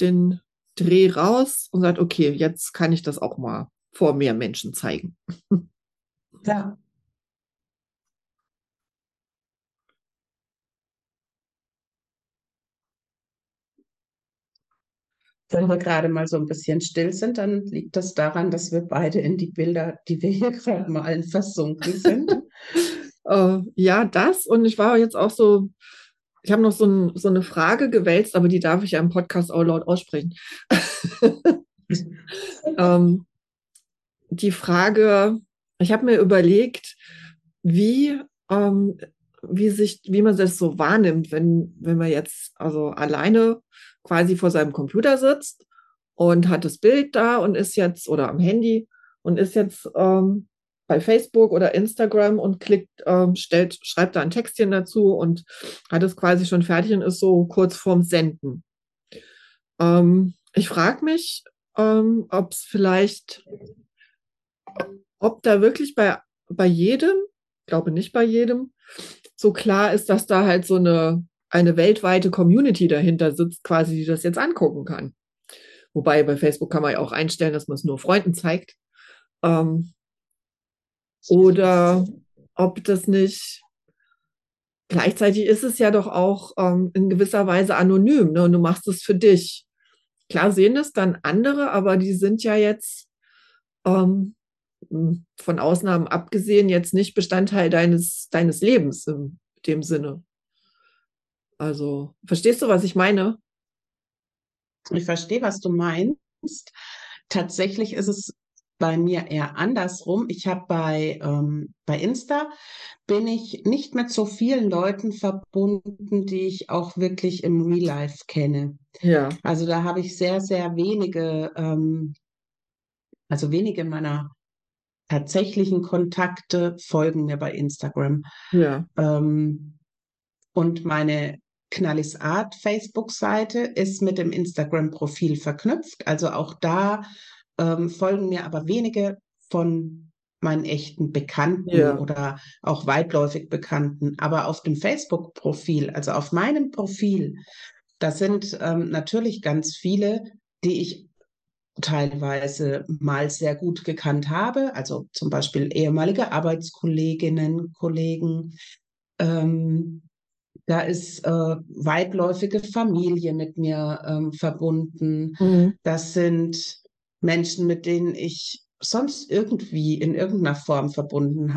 den Dreh raus und sagt, okay, jetzt kann ich das auch mal vor mehr Menschen zeigen. Ja. Wenn wir gerade mal so ein bisschen still sind, dann liegt das daran, dass wir beide in die Bilder, die wir hier gerade malen, versunken sind. uh, ja, das. Und ich war jetzt auch so ich habe noch so, ein, so, eine Frage gewälzt, aber die darf ich ja im Podcast auch laut aussprechen. ähm, die Frage, ich habe mir überlegt, wie, ähm, wie, sich, wie man das so wahrnimmt, wenn, wenn man jetzt also alleine quasi vor seinem Computer sitzt und hat das Bild da und ist jetzt oder am Handy und ist jetzt ähm, bei Facebook oder Instagram und klickt, ähm, stellt, schreibt da ein Textchen dazu und hat es quasi schon fertig und ist so kurz vorm Senden. Ähm, ich frage mich, ähm, ob es vielleicht, ob da wirklich bei, bei jedem, glaube nicht bei jedem, so klar ist, dass da halt so eine, eine weltweite Community dahinter sitzt, quasi, die das jetzt angucken kann. Wobei bei Facebook kann man ja auch einstellen, dass man es nur Freunden zeigt. Ähm, oder ob das nicht gleichzeitig ist es ja doch auch ähm, in gewisser Weise anonym ne? und du machst es für dich. Klar sehen es dann andere, aber die sind ja jetzt ähm, von Ausnahmen abgesehen jetzt nicht Bestandteil deines, deines Lebens in dem Sinne. Also, verstehst du, was ich meine? Ich verstehe, was du meinst. Tatsächlich ist es bei mir eher andersrum. Ich habe bei, ähm, bei Insta bin ich nicht mit so vielen Leuten verbunden, die ich auch wirklich im Real Life kenne. Ja. Also da habe ich sehr, sehr wenige, ähm, also wenige meiner tatsächlichen Kontakte folgen mir bei Instagram. Ja. Ähm, und meine Knallis Art Facebook-Seite ist mit dem Instagram-Profil verknüpft. Also auch da ähm, folgen mir aber wenige von meinen echten Bekannten ja. oder auch weitläufig Bekannten. Aber auf dem Facebook-Profil, also auf meinem Profil, da sind ähm, natürlich ganz viele, die ich teilweise mal sehr gut gekannt habe, also zum Beispiel ehemalige Arbeitskolleginnen, Kollegen. Ähm, da ist äh, weitläufige Familie mit mir ähm, verbunden. Mhm. Das sind Menschen, mit denen ich sonst irgendwie in irgendeiner Form verbunden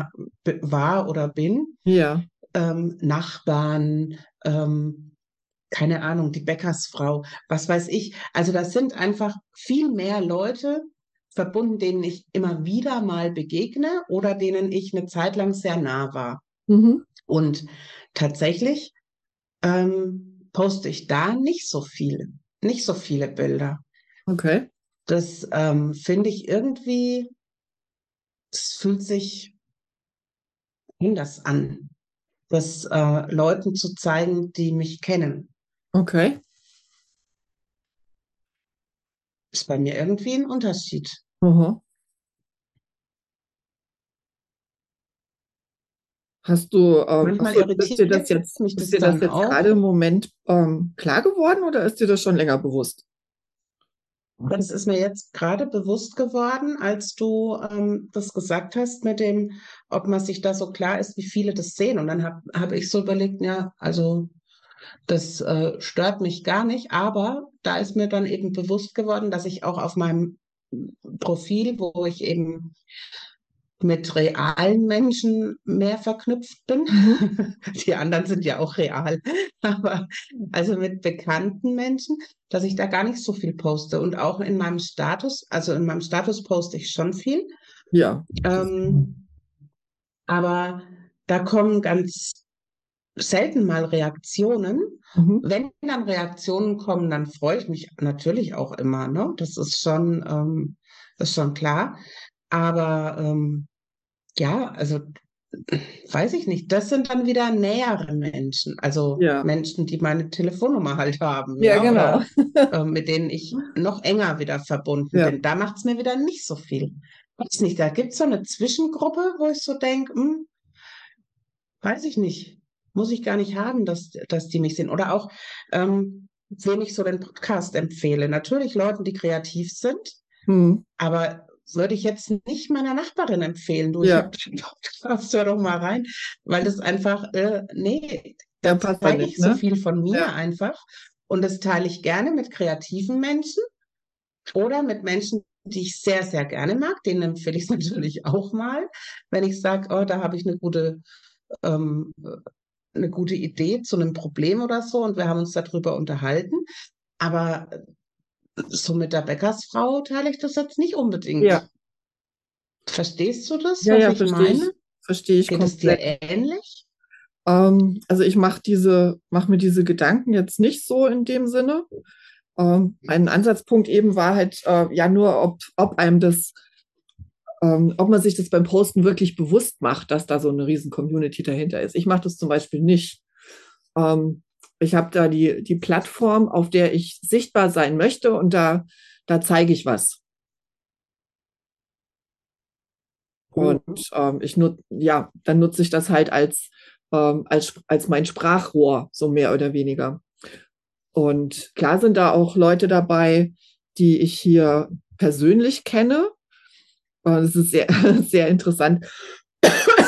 war oder bin. Ja. Ähm, Nachbarn, ähm, keine Ahnung, die Bäckersfrau, was weiß ich. Also das sind einfach viel mehr Leute verbunden, denen ich immer wieder mal begegne oder denen ich eine Zeit lang sehr nah war. Mhm. Und tatsächlich ähm, poste ich da nicht so viele, nicht so viele Bilder. Okay. Das ähm, finde ich irgendwie es fühlt sich anders an, das äh, Leuten zu zeigen, die mich kennen. Okay. Ist bei mir irgendwie ein Unterschied. Aha. Hast du, ähm, Manchmal du, ist dir das jetzt, mich ist das dir das jetzt auch. gerade im Moment ähm, klar geworden oder ist dir das schon länger bewusst? Das ist mir jetzt gerade bewusst geworden, als du ähm, das gesagt hast mit dem, ob man sich da so klar ist, wie viele das sehen. Und dann habe hab ich so überlegt, ja, also das äh, stört mich gar nicht, aber da ist mir dann eben bewusst geworden, dass ich auch auf meinem Profil, wo ich eben mit realen Menschen mehr verknüpft bin. Mhm. Die anderen sind ja auch real, aber also mit bekannten Menschen, dass ich da gar nicht so viel poste. Und auch in meinem Status, also in meinem Status poste ich schon viel. Ja. Ähm, aber da kommen ganz selten mal Reaktionen. Mhm. Wenn dann Reaktionen kommen, dann freue ich mich natürlich auch immer. Ne? Das ist schon, ähm, das ist schon klar. Aber ähm, ja, also weiß ich nicht. Das sind dann wieder nähere Menschen, also Ja. Menschen, die meine Telefonnummer halt haben, Ja, ja, genau. oder äh, mit denen ich noch enger wieder verbunden Ja. bin. Da macht es mir wieder nicht so viel. Weiß nicht, da gibt es so eine Zwischengruppe, wo ich so denke, hm, weiß ich nicht, muss ich gar nicht haben, dass, dass die mich sehen. Oder auch, ähm, wem ich so den Podcast empfehle. Natürlich Leuten, die kreativ sind, Hm. aber würde ich jetzt nicht meiner Nachbarin empfehlen, du, ich Ja. Podcast, hör doch mal rein, weil das einfach, äh, nee, da passt ja zeige nicht, ich so ne? viel von mir Ja. einfach und das teile ich gerne mit kreativen Menschen oder mit Menschen, die ich sehr, sehr gerne mag. Denen empfehle ich es natürlich auch mal, wenn ich sage, oh, da habe ich eine gute, ähm, eine gute Idee zu einem Problem oder so und wir haben uns darüber unterhalten. Aber so mit der Bäckersfrau teile ich das jetzt nicht unbedingt. Ja. Verstehst du das, Ja, was ja, ich verstehe ich. meine? Verstehe ich Geht es dir komplett. ähnlich? Ähm, also ich mache diese, mache mir diese Gedanken jetzt nicht so in dem Sinne. Ähm, ein Ansatzpunkt eben war halt äh, ja nur, ob, ob einem das, ähm, ob man sich das beim Posten wirklich bewusst macht, dass da so eine riesen Community dahinter ist. Ich mache das zum Beispiel nicht. Ähm, ich habe da die, die Plattform, auf der ich sichtbar sein möchte und da, da zeige ich was. Und ähm, ich nutze, ja, dann nutze ich das halt als, ähm, als, als mein Sprachrohr, so mehr oder weniger. Und klar sind da auch Leute dabei, die ich hier persönlich kenne. Äh, Das ist sehr, sehr interessant,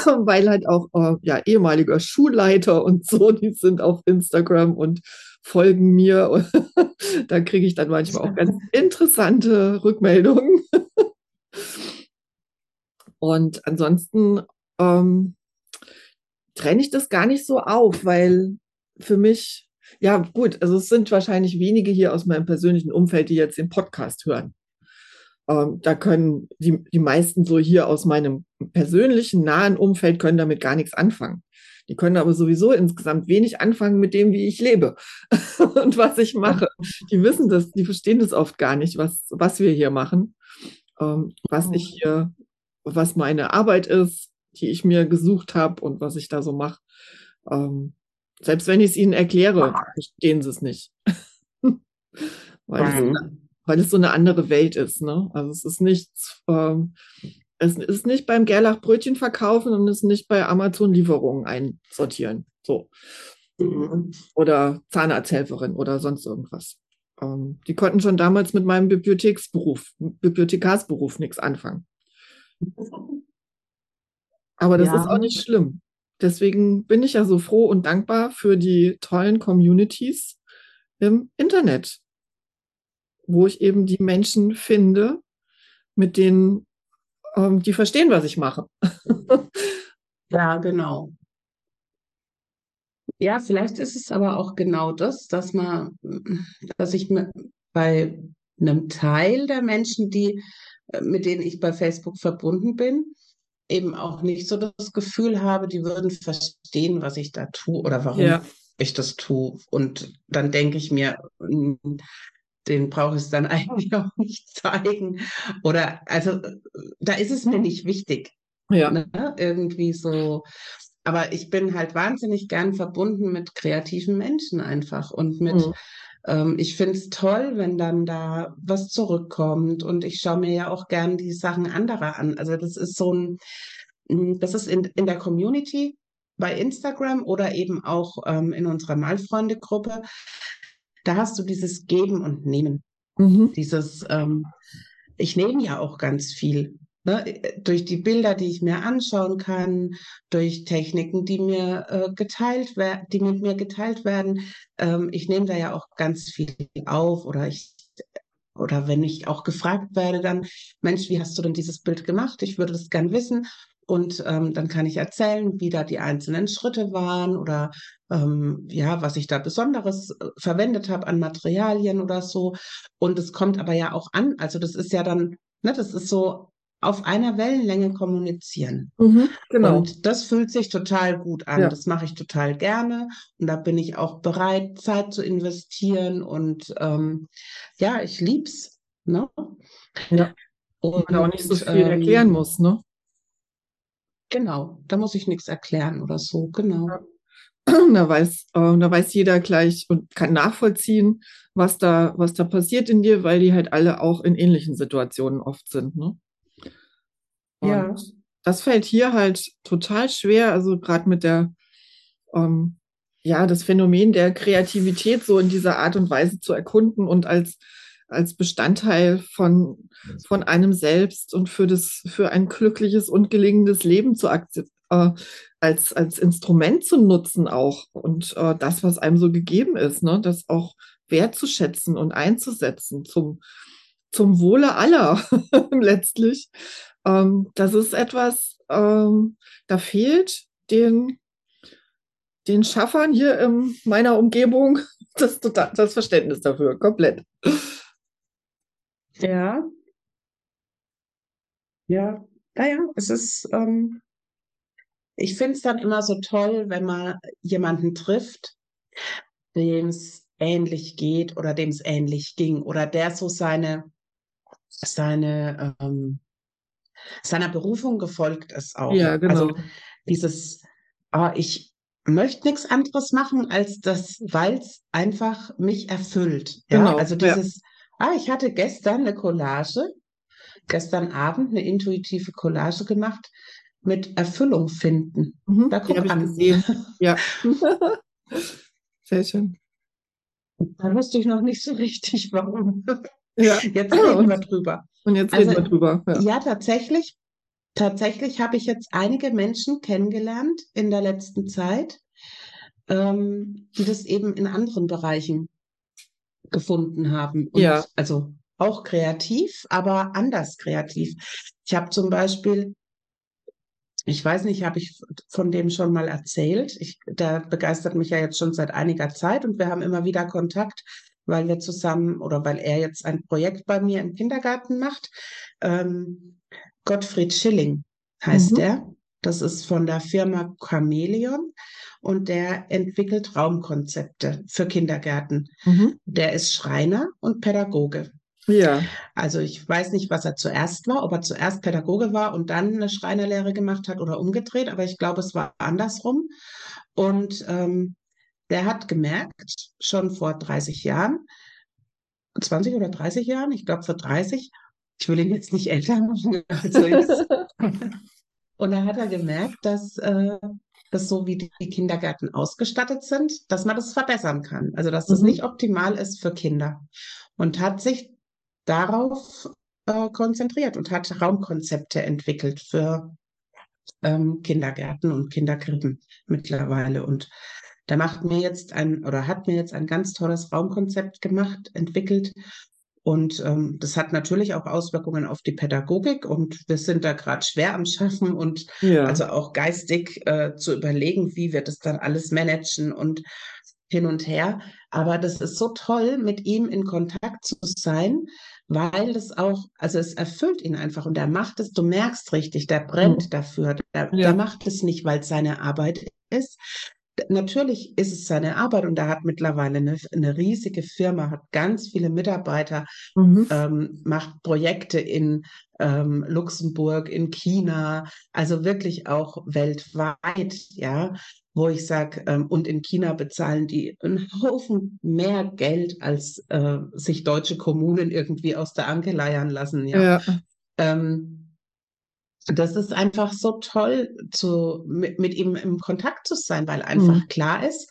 weil halt auch äh, ja, ehemaliger Schulleiter und so, die sind auf Instagram und folgen mir. Und da kriege ich dann manchmal auch ganz interessante Rückmeldungen. Und ansonsten ähm, trenne ich das gar nicht so auf, weil für mich, ja gut, also es sind wahrscheinlich wenige hier aus meinem persönlichen Umfeld, die jetzt den Podcast hören. Ähm, da können die, die meisten so hier aus meinem persönlichen, nahen Umfeld können damit gar nichts anfangen. Die können aber sowieso insgesamt wenig anfangen mit dem, wie ich lebe und was ich mache. Die wissen das, die verstehen das oft gar nicht, was, was wir hier machen, ähm, was ich hier, was meine Arbeit ist, die ich mir gesucht habe und was ich da so mache. Ähm, selbst wenn ich es ihnen erkläre, verstehen sie es nicht. weil, Mhm. Weil es so eine andere Welt ist. Ne? Also es ist nichts, ähm, es ist nicht beim Gerlach Brötchen verkaufen und es ist nicht bei Amazon Lieferungen einsortieren. So. Mhm. Oder Zahnarzthelferin oder sonst irgendwas. Ähm, die konnten schon damals mit meinem Bibliotheksberuf, Bibliothekarsberuf nichts anfangen. Aber das Ja. ist auch nicht schlimm. Deswegen bin ich ja so froh und dankbar für die tollen Communities im Internet, wo ich eben die Menschen finde, mit denen, ähm, die verstehen, was ich mache. Ja, genau. Ja, vielleicht ist es aber auch genau das, dass man, dass ich mir bei einem Teil der Menschen, die, äh, mit denen ich bei Facebook verbunden bin, eben auch nicht so das Gefühl habe, die würden verstehen, was ich da tue oder warum Ja, ich das tue. Und dann denke ich mir, den brauche ich dann eigentlich auch nicht zeigen. Oder also da ist es mir nicht wichtig. Ja. Ne? Irgendwie so. Aber ich bin halt wahnsinnig gern verbunden mit kreativen Menschen einfach und mit, Mhm. ähm, ich finde es toll, wenn dann da was zurückkommt und ich schaue mir ja auch gern die Sachen anderer an. Also das ist so ein, mm, das ist in, in der Community bei Instagram oder eben auch ähm, in unserer Malfreunde-Gruppe. Da hast du dieses Geben und Nehmen. Mhm. Dieses, ähm, ich nehme ja auch ganz viel. Ne? Durch die Bilder, die ich mir anschauen kann, durch Techniken, die mir äh, geteilt werden, die mit mir geteilt werden. Ähm, ich nehme da ja auch ganz viel auf oder ich oder wenn ich auch gefragt werde, dann, Mensch, wie hast du denn dieses Bild gemacht? Ich würde das gern wissen. Und ähm, dann kann ich erzählen, wie da die einzelnen Schritte waren oder ähm, ja, was ich da Besonderes äh, verwendet habe an Materialien oder so. Und es kommt aber ja auch an. Also das ist ja dann, ne, das ist so auf einer Wellenlänge kommunizieren. Mhm. Genau. Und das fühlt sich total gut an. Ja. Das mache ich total gerne. Und da bin ich auch bereit, Zeit zu investieren. Und ähm, ja, ich lieb's. Ne? Ja. Und Man auch nicht so viel ähm, erklären muss, ne? Genau, da muss ich nichts erklären oder so. Genau. Ja. Da weiß, äh, da weiß jeder gleich und kann nachvollziehen, was da, was da passiert in dir, weil die halt alle auch in ähnlichen Situationen oft sind, ne? Und Ja. das fällt hier halt total schwer, also gerade mit der, ähm, ja, das Phänomen der Kreativität so in dieser Art und Weise zu erkunden und als, als Bestandteil von, von einem selbst und für das, für ein glückliches und gelingendes Leben zu äh, als, als Instrument zu nutzen auch und äh, das, was einem so gegeben ist, ne, das auch wertzuschätzen und einzusetzen zum, zum Wohle aller letztlich. Ähm, das ist etwas, ähm, da fehlt den, den Schaffern hier in meiner Umgebung das, total, das Verständnis dafür, komplett. Ja. Ja. Naja, es ist, ähm, ich finde es dann immer so toll, wenn man jemanden trifft, dem es ähnlich geht oder dem es ähnlich ging oder der so seine, seine, ähm, seiner Berufung gefolgt ist auch. Ja, genau. Also dieses, ah, ich möchte nichts anderes machen, als das, weil es einfach mich erfüllt. Ja, Genau, also ja. dieses, ah, ich hatte gestern eine Collage, gestern Abend eine intuitive Collage gemacht mit Erfüllung finden. Mhm, Da guck ich an. Ja. Sehr schön. Da wusste ich noch nicht so richtig, warum. Ja. Jetzt reden wir drüber. Und jetzt Also, reden wir drüber. Ja. Ja, tatsächlich. Tatsächlich habe ich jetzt einige Menschen kennengelernt in der letzten Zeit, ähm, die das eben in anderen Bereichen gefunden haben. Und Ja. also auch kreativ, aber anders kreativ. Ich habe zum Beispiel, ich weiß nicht, habe ich von dem schon mal erzählt. Ich, der begeistert mich ja jetzt schon seit einiger Zeit und wir haben immer wieder Kontakt, weil wir zusammen oder weil er jetzt ein Projekt bei mir im Kindergarten macht. Ähm, Gottfried Schilling heißt Mhm. er. Das ist von der Firma Chameleon und der entwickelt Raumkonzepte für Kindergärten. Mhm. Der ist Schreiner und Pädagoge. Ja. Also ich weiß nicht, was er zuerst war, ob er zuerst Pädagoge war und dann eine Schreinerlehre gemacht hat oder umgedreht, aber ich glaube, es war andersrum. Und ähm, der hat gemerkt, schon vor 30 Jahren, 20 oder 30 Jahren, ich glaube vor 30, ich will ihn jetzt nicht älter machen, als er ist. Und da hat er gemerkt, dass äh, das so wie die Kindergärten ausgestattet sind, dass man das verbessern kann. Also dass das Mhm. nicht optimal ist für Kinder. Und hat sich darauf äh, konzentriert und hat Raumkonzepte entwickelt für ähm, Kindergärten und Kinderkrippen mittlerweile. Und der macht mir jetzt ein oder hat mir jetzt ein ganz tolles Raumkonzept gemacht, entwickelt. Und ähm, das hat natürlich auch Auswirkungen auf die Pädagogik und wir sind da gerade schwer am Schaffen und Ja. also auch geistig äh, zu überlegen, wie wir das dann alles managen und hin und her. Aber das ist so toll, mit ihm in Kontakt zu sein, weil das auch, also es erfüllt ihn einfach und er macht es, du merkst richtig, der brennt Mhm. dafür. Der, Ja. der macht es nicht, weil es seine Arbeit ist. natürlich ist es seine Arbeit und er hat mittlerweile eine, eine riesige Firma, hat ganz viele Mitarbeiter, mhm. ähm, macht Projekte in ähm, Luxemburg, in China, also wirklich auch weltweit, ja, wo ich sage, ähm, und in China bezahlen die einen Haufen mehr Geld, als äh, sich deutsche Kommunen irgendwie aus der Anke leiern lassen, ja. ja. Ähm, das ist einfach so toll, zu, mit, mit ihm im Kontakt zu sein, weil einfach mhm. klar ist,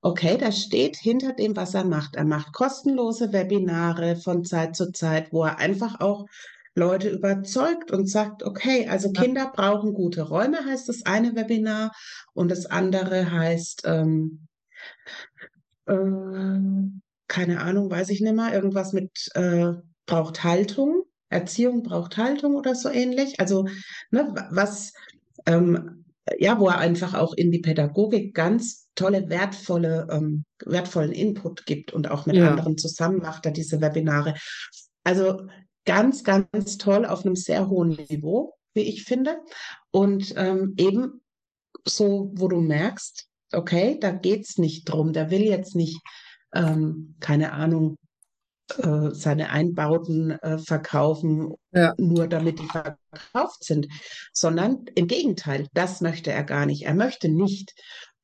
okay, da steht hinter dem, was er macht. Er macht kostenlose Webinare von Zeit zu Zeit, wo er einfach auch Leute überzeugt und sagt, okay, also Kinder brauchen gute Räume, heißt das eine Webinar und das andere heißt, ähm, äh, keine Ahnung, weiß ich nicht mehr, irgendwas mit äh, braucht Haltung. Erziehung braucht Haltung oder so ähnlich. Also ne, was ähm, ja, wo er einfach auch in die Pädagogik ganz tolle, wertvolle, ähm, wertvollen Input gibt und auch mit ja. anderen zusammen macht er diese Webinare. Also ganz, ganz toll auf einem sehr hohen Niveau, wie ich finde. Und ähm, eben so, wo du merkst, okay, da geht's nicht drum, der will jetzt nicht, ähm, keine Ahnung, äh, seine Einbauten äh, verkaufen, ja. nur damit die verkauft sind, sondern im Gegenteil, das möchte er gar nicht. Er möchte nicht,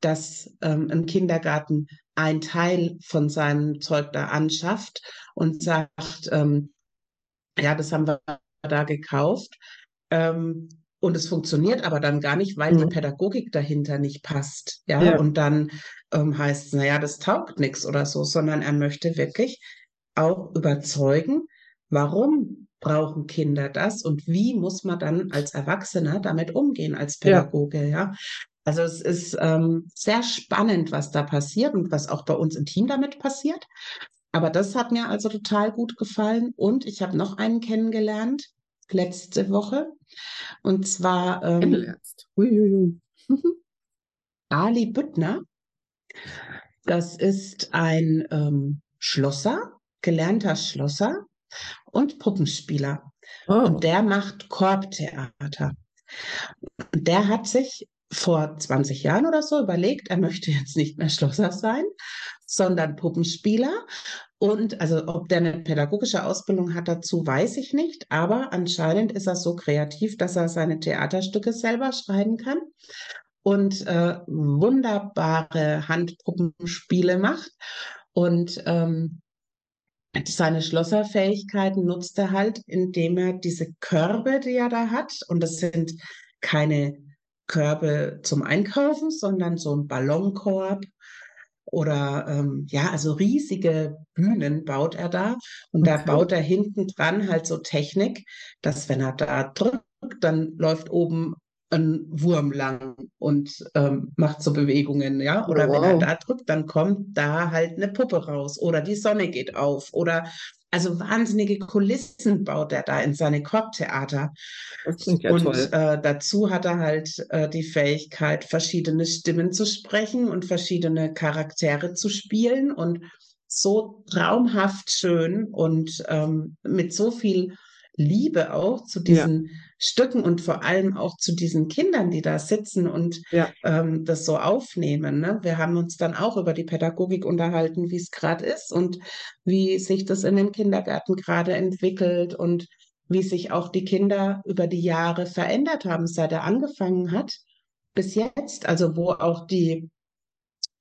dass ähm, ein Kindergarten ein Teil von seinem Zeug da anschafft und sagt, ähm, ja, das haben wir da gekauft. Ähm, und es funktioniert aber dann gar nicht, weil mhm. die Pädagogik dahinter nicht passt. Ja, ja. und dann ähm, heißt es, naja, das taugt nichts oder so, sondern er möchte wirklich auch überzeugen, warum brauchen Kinder das und wie muss man dann als Erwachsener damit umgehen, als Pädagoge, ja. ja? Also es ist ähm, sehr spannend, was da passiert und was auch bei uns im Team damit passiert. Aber das hat mir also total gut gefallen. Und ich habe noch einen kennengelernt letzte Woche. Und zwar ähm, Ali Büttner. Das ist ein ähm, Schlosser, gelernter Schlosser und Puppenspieler. Oh. Und der macht Korbtheater. Der hat sich vor 20 Jahren oder so überlegt, er möchte jetzt nicht mehr Schlosser sein, sondern Puppenspieler. Und also ob der eine pädagogische Ausbildung hat dazu, weiß ich nicht. Aber anscheinend ist er so kreativ, dass er seine Theaterstücke selber schreiben kann und äh, wunderbare Handpuppenspiele macht. Und ähm, seine Schlosserfähigkeiten nutzt er halt, indem er diese Körbe, die er da hat, und das sind keine Körbe zum Einkaufen, sondern so ein Ballonkorb oder ähm, ja, also riesige Bühnen baut er da und okay. da baut er hinten dran halt so Technik, dass wenn er da drückt, dann läuft oben ein Wurm lang und ähm, macht so Bewegungen, ja. Oder wow. wenn er da drückt, dann kommt da halt eine Puppe raus oder die Sonne geht auf oder also wahnsinnige Kulissen baut er da in seine Korbtheater. Ja und. Äh, dazu hat er halt äh, die Fähigkeit, verschiedene Stimmen zu sprechen und verschiedene Charaktere zu spielen und so traumhaft schön und ähm, mit so viel Liebe auch zu diesen ja. Stücken und vor allem auch zu diesen Kindern, die da sitzen und ja. ähm, das so aufnehmen. Ne? Wir haben uns dann auch über die Pädagogik unterhalten, wie es gerade ist und wie sich das in den Kindergärten gerade entwickelt und wie sich auch die Kinder über die Jahre verändert haben, seit er angefangen hat bis jetzt. Also wo auch die,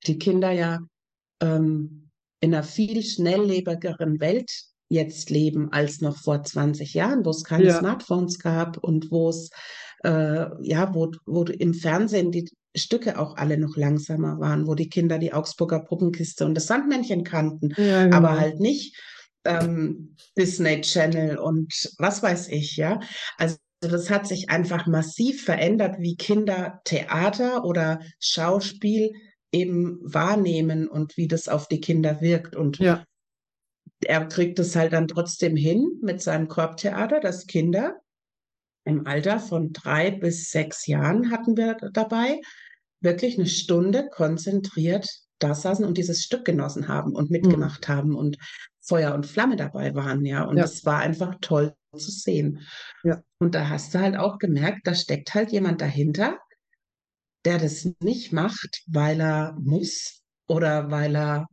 die Kinder ja ähm, in einer viel schnelllebigeren Welt jetzt leben als noch vor 20 Jahren, wo es keine ja. Smartphones gab und wo es, äh, ja, wo, wo im Fernsehen die Stücke auch alle noch langsamer waren, wo die Kinder die Augsburger Puppenkiste und das Sandmännchen kannten, ja, genau. aber halt nicht ähm, Disney Channel und was weiß ich, ja. Also das hat sich einfach massiv verändert, wie Kinder Theater oder Schauspiel eben wahrnehmen und wie das auf die Kinder wirkt. Und ja er kriegt es halt dann trotzdem hin mit seinem Korbtheater, dass Kinder im Alter von drei bis sechs Jahren hatten wir dabei, wirklich eine Stunde konzentriert da saßen und dieses Stück genossen haben und mitgemacht mhm. haben und Feuer und Flamme dabei waren, ja. Und es ja. war einfach toll zu sehen. Ja. Und da hast du halt auch gemerkt, da steckt halt jemand dahinter, der das nicht macht, weil er muss oder weil er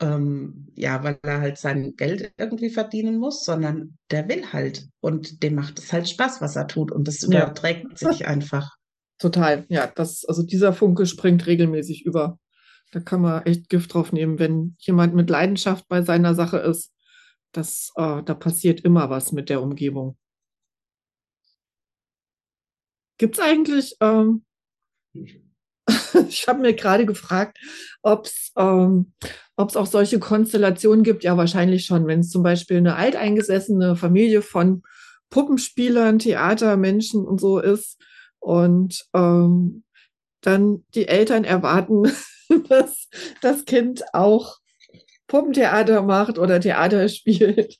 ähm, ja, weil er halt sein Geld irgendwie verdienen muss, sondern der will halt und dem macht es halt Spaß, was er tut und das Ja. überträgt sich einfach. Total, ja, das, also dieser Funke springt regelmäßig über. Da kann man echt Gift drauf nehmen, wenn jemand mit Leidenschaft bei seiner Sache ist. Das, äh, da passiert immer was mit der Umgebung. Gibt es eigentlich, ähm, ich habe mir gerade gefragt, ob es ähm, auch solche Konstellationen gibt. Ja, wahrscheinlich schon, wenn es zum Beispiel eine alteingesessene Familie von Puppenspielern, Theatermenschen und so ist und ähm, dann die Eltern erwarten, dass das Kind auch Puppentheater macht oder Theater spielt.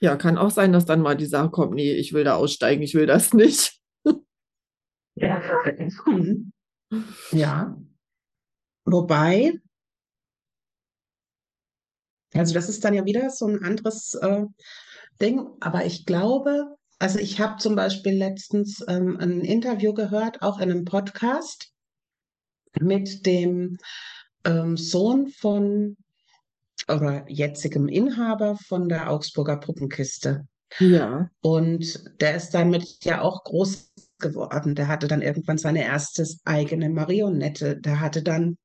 Ja, kann auch sein, dass dann mal die Sache kommt, nee, ich will da aussteigen, ich will das nicht. Ja. Ja. Wobei, also das ist dann ja wieder so ein anderes äh, Ding, aber ich glaube, also ich habe zum Beispiel letztens ähm, ein Interview gehört, auch in einem Podcast, mit dem ähm, Sohn von oder jetzigem Inhaber von der Augsburger Puppenkiste. Ja, Und der ist damit ja auch groß geworden. Der hatte dann irgendwann seine erste eigene Marionette. Der hatte dann,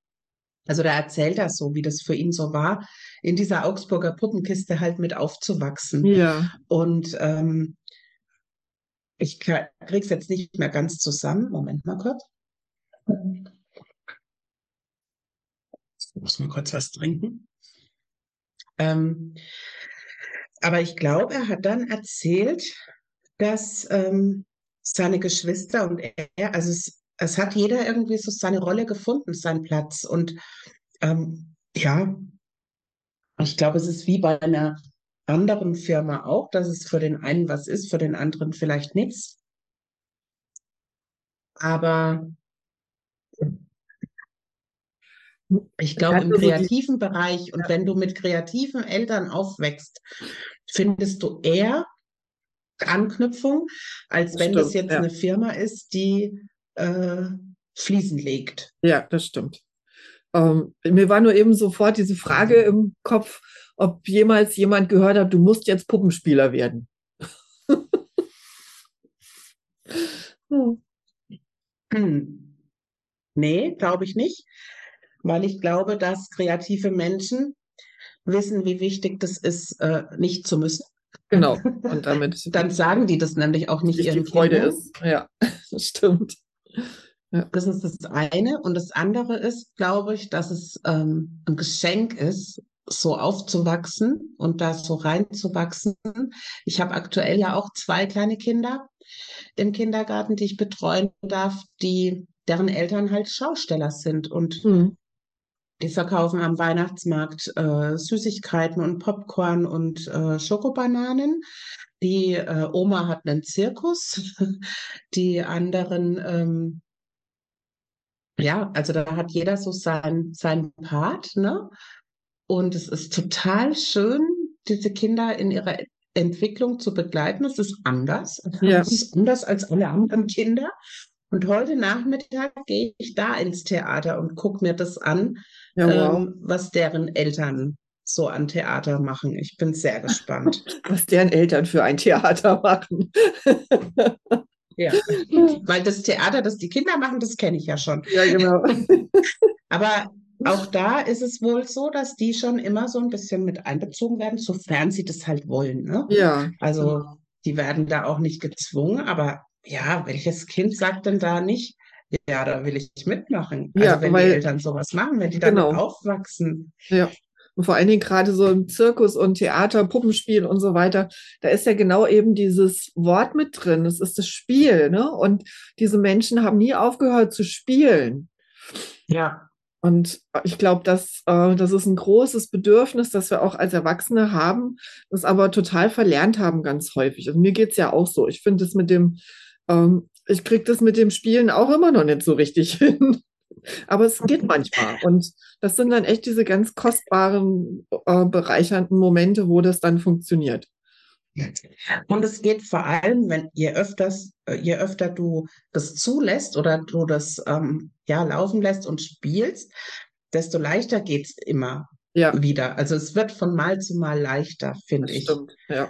also der erzählt das so, wie das für ihn so war, in dieser Augsburger Puppenkiste halt mit aufzuwachsen. ja. Und ähm, ich krieg's jetzt nicht mehr ganz zusammen. Moment mal kurz. Ich muss mal kurz was trinken. Ähm, aber ich glaube, er hat dann erzählt, dass ähm, seine Geschwister und er, also es, es hat jeder irgendwie so seine Rolle gefunden, seinen Platz. Und ähm, ja, ich glaube, es ist wie bei einer anderen Firma auch, dass es für den einen was ist, für den anderen vielleicht nichts. Aber ich glaube, im kreativen Bereich und wenn du mit kreativen Eltern aufwächst, findest du eher Anknüpfung, als Das wenn das stimmt, jetzt ja. eine Firma ist, die äh, Fliesen legt. Ja, das stimmt. Ähm, mir war nur eben sofort diese Frage im Kopf, ob jemals jemand gehört hat, du musst jetzt Puppenspieler werden. Hm. Hm. Nee, glaube ich nicht, weil ich glaube, dass kreative Menschen wissen, wie wichtig das ist, äh, nicht zu müssen. Genau. Und damit Dann sagen die das nämlich auch nicht nicht die. Freude ne? ist. Ja, das stimmt. Das ist das eine. Und das andere ist, glaube ich, dass es ähm, ein Geschenk ist, so aufzuwachsen und da so reinzuwachsen. Ich habe aktuell ja auch zwei kleine Kinder im Kindergarten, die ich betreuen darf, die deren Eltern halt Schausteller sind und Hm. Die verkaufen am Weihnachtsmarkt äh, Süßigkeiten und Popcorn und äh, Schokobananen. Die äh, Oma hat einen Zirkus, die anderen ähm, ja, also da hat jeder so sein, sein Part, ne? Und es ist total schön, diese Kinder in ihrer Entwicklung zu begleiten. Es ist anders. Ja. Es ist anders als alle anderen Kinder. Und heute Nachmittag gehe ich da ins Theater und gucke mir das an, Ja, wow. ähm, was deren Eltern so an Theater machen. Ich bin sehr gespannt. Was deren Eltern für ein Theater machen. Ja, weil das Theater, das die Kinder machen, das kenne ich ja schon. Ja, genau. Aber auch da ist es wohl so, dass die schon immer so ein bisschen mit einbezogen werden, sofern sie das halt wollen. Ne? Ja, Also die werden da auch nicht gezwungen, aber ja, welches Kind sagt denn da nicht, ja, da will ich mitmachen? Also Ja, wenn weil- die Eltern sowas machen, wenn die damit Genau. aufwachsen. ja. Und vor allen Dingen gerade so im Zirkus und Theater, Puppenspiel und so weiter, da ist ja genau eben dieses Wort mit drin. Es ist das Spiel, ne? Und diese Menschen haben nie aufgehört zu spielen. Ja. Und ich glaube, das, äh, das ist ein großes Bedürfnis, das wir auch als Erwachsene haben, das aber total verlernt haben ganz häufig. Also mir geht's ja auch so. Ich finde das mit dem, ähm, ich kriege das mit dem Spielen auch immer noch nicht so richtig hin. Aber es geht manchmal. Und das sind dann echt diese ganz kostbaren, äh, bereichernden Momente, wo das dann funktioniert. Und es geht vor allem, wenn je öfters, äh, je öfter du das zulässt oder du das ähm, ja laufen lässt und spielst, desto leichter geht es immer ja. wieder. Also es wird von Mal zu Mal leichter, finde ich. Stimmt, ja.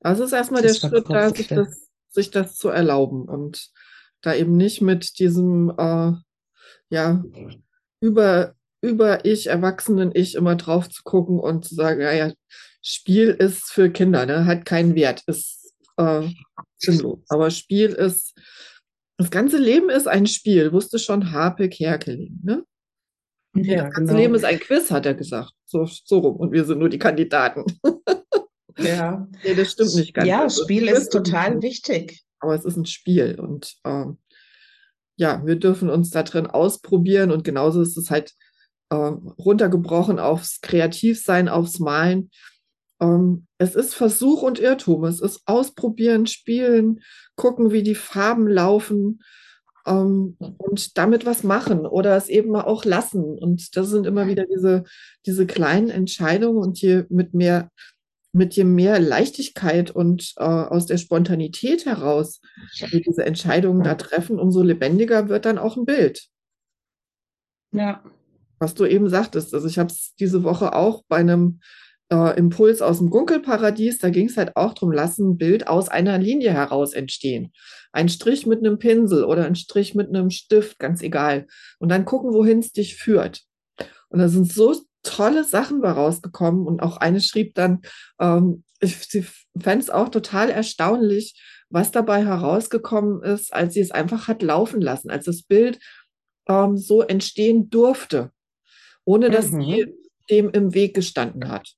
Also ist erstmal der Schritt da, sich das, sich das zu erlauben und da eben nicht mit diesem äh, ja über über ich, erwachsenen Ich immer drauf zu gucken und zu sagen, ja, ja, Spiel ist für Kinder, ne? hat keinen Wert, ist äh, sinnlos. Aber Spiel ist, das ganze Leben ist ein Spiel, wusste schon Harpe Kerkeling, ne? Ja, das ganze genau. Leben ist ein Quiz, hat er gesagt. So, so rum. Und wir sind nur die Kandidaten. Ja. nee, das stimmt nicht ganz. Ja, also, Spiel ist total wichtig. Aber es ist ein Spiel und ähm, ja, wir dürfen uns da drin ausprobieren und genauso ist es halt äh, runtergebrochen aufs Kreativsein, aufs Malen. Ähm, es ist Versuch und Irrtum. Es ist Ausprobieren, Spielen, gucken, wie die Farben laufen ähm, und damit was machen oder es eben auch lassen. Und das sind immer wieder diese, diese kleinen Entscheidungen und je mit mehr mit je mehr Leichtigkeit und äh, aus der Spontanität heraus wir diese Entscheidungen da treffen, umso lebendiger wird dann auch ein Bild. Ja. Was du eben sagtest, also ich habe es diese Woche auch bei einem äh, Impuls aus dem Gunkelparadies, da ging es halt auch darum, lassen ein Bild aus einer Linie heraus entstehen. Ein Strich mit einem Pinsel oder ein Strich mit einem Stift, ganz egal. Und dann gucken, wohin es dich führt. Und da sind so tolle Sachen bei rausgekommen. Und auch eine schrieb dann, ähm, ich, sie fände es auch total erstaunlich, was dabei herausgekommen ist, als sie es einfach hat laufen lassen, als das Bild ähm, so entstehen durfte, ohne dass mhm. sie dem im Weg gestanden hat.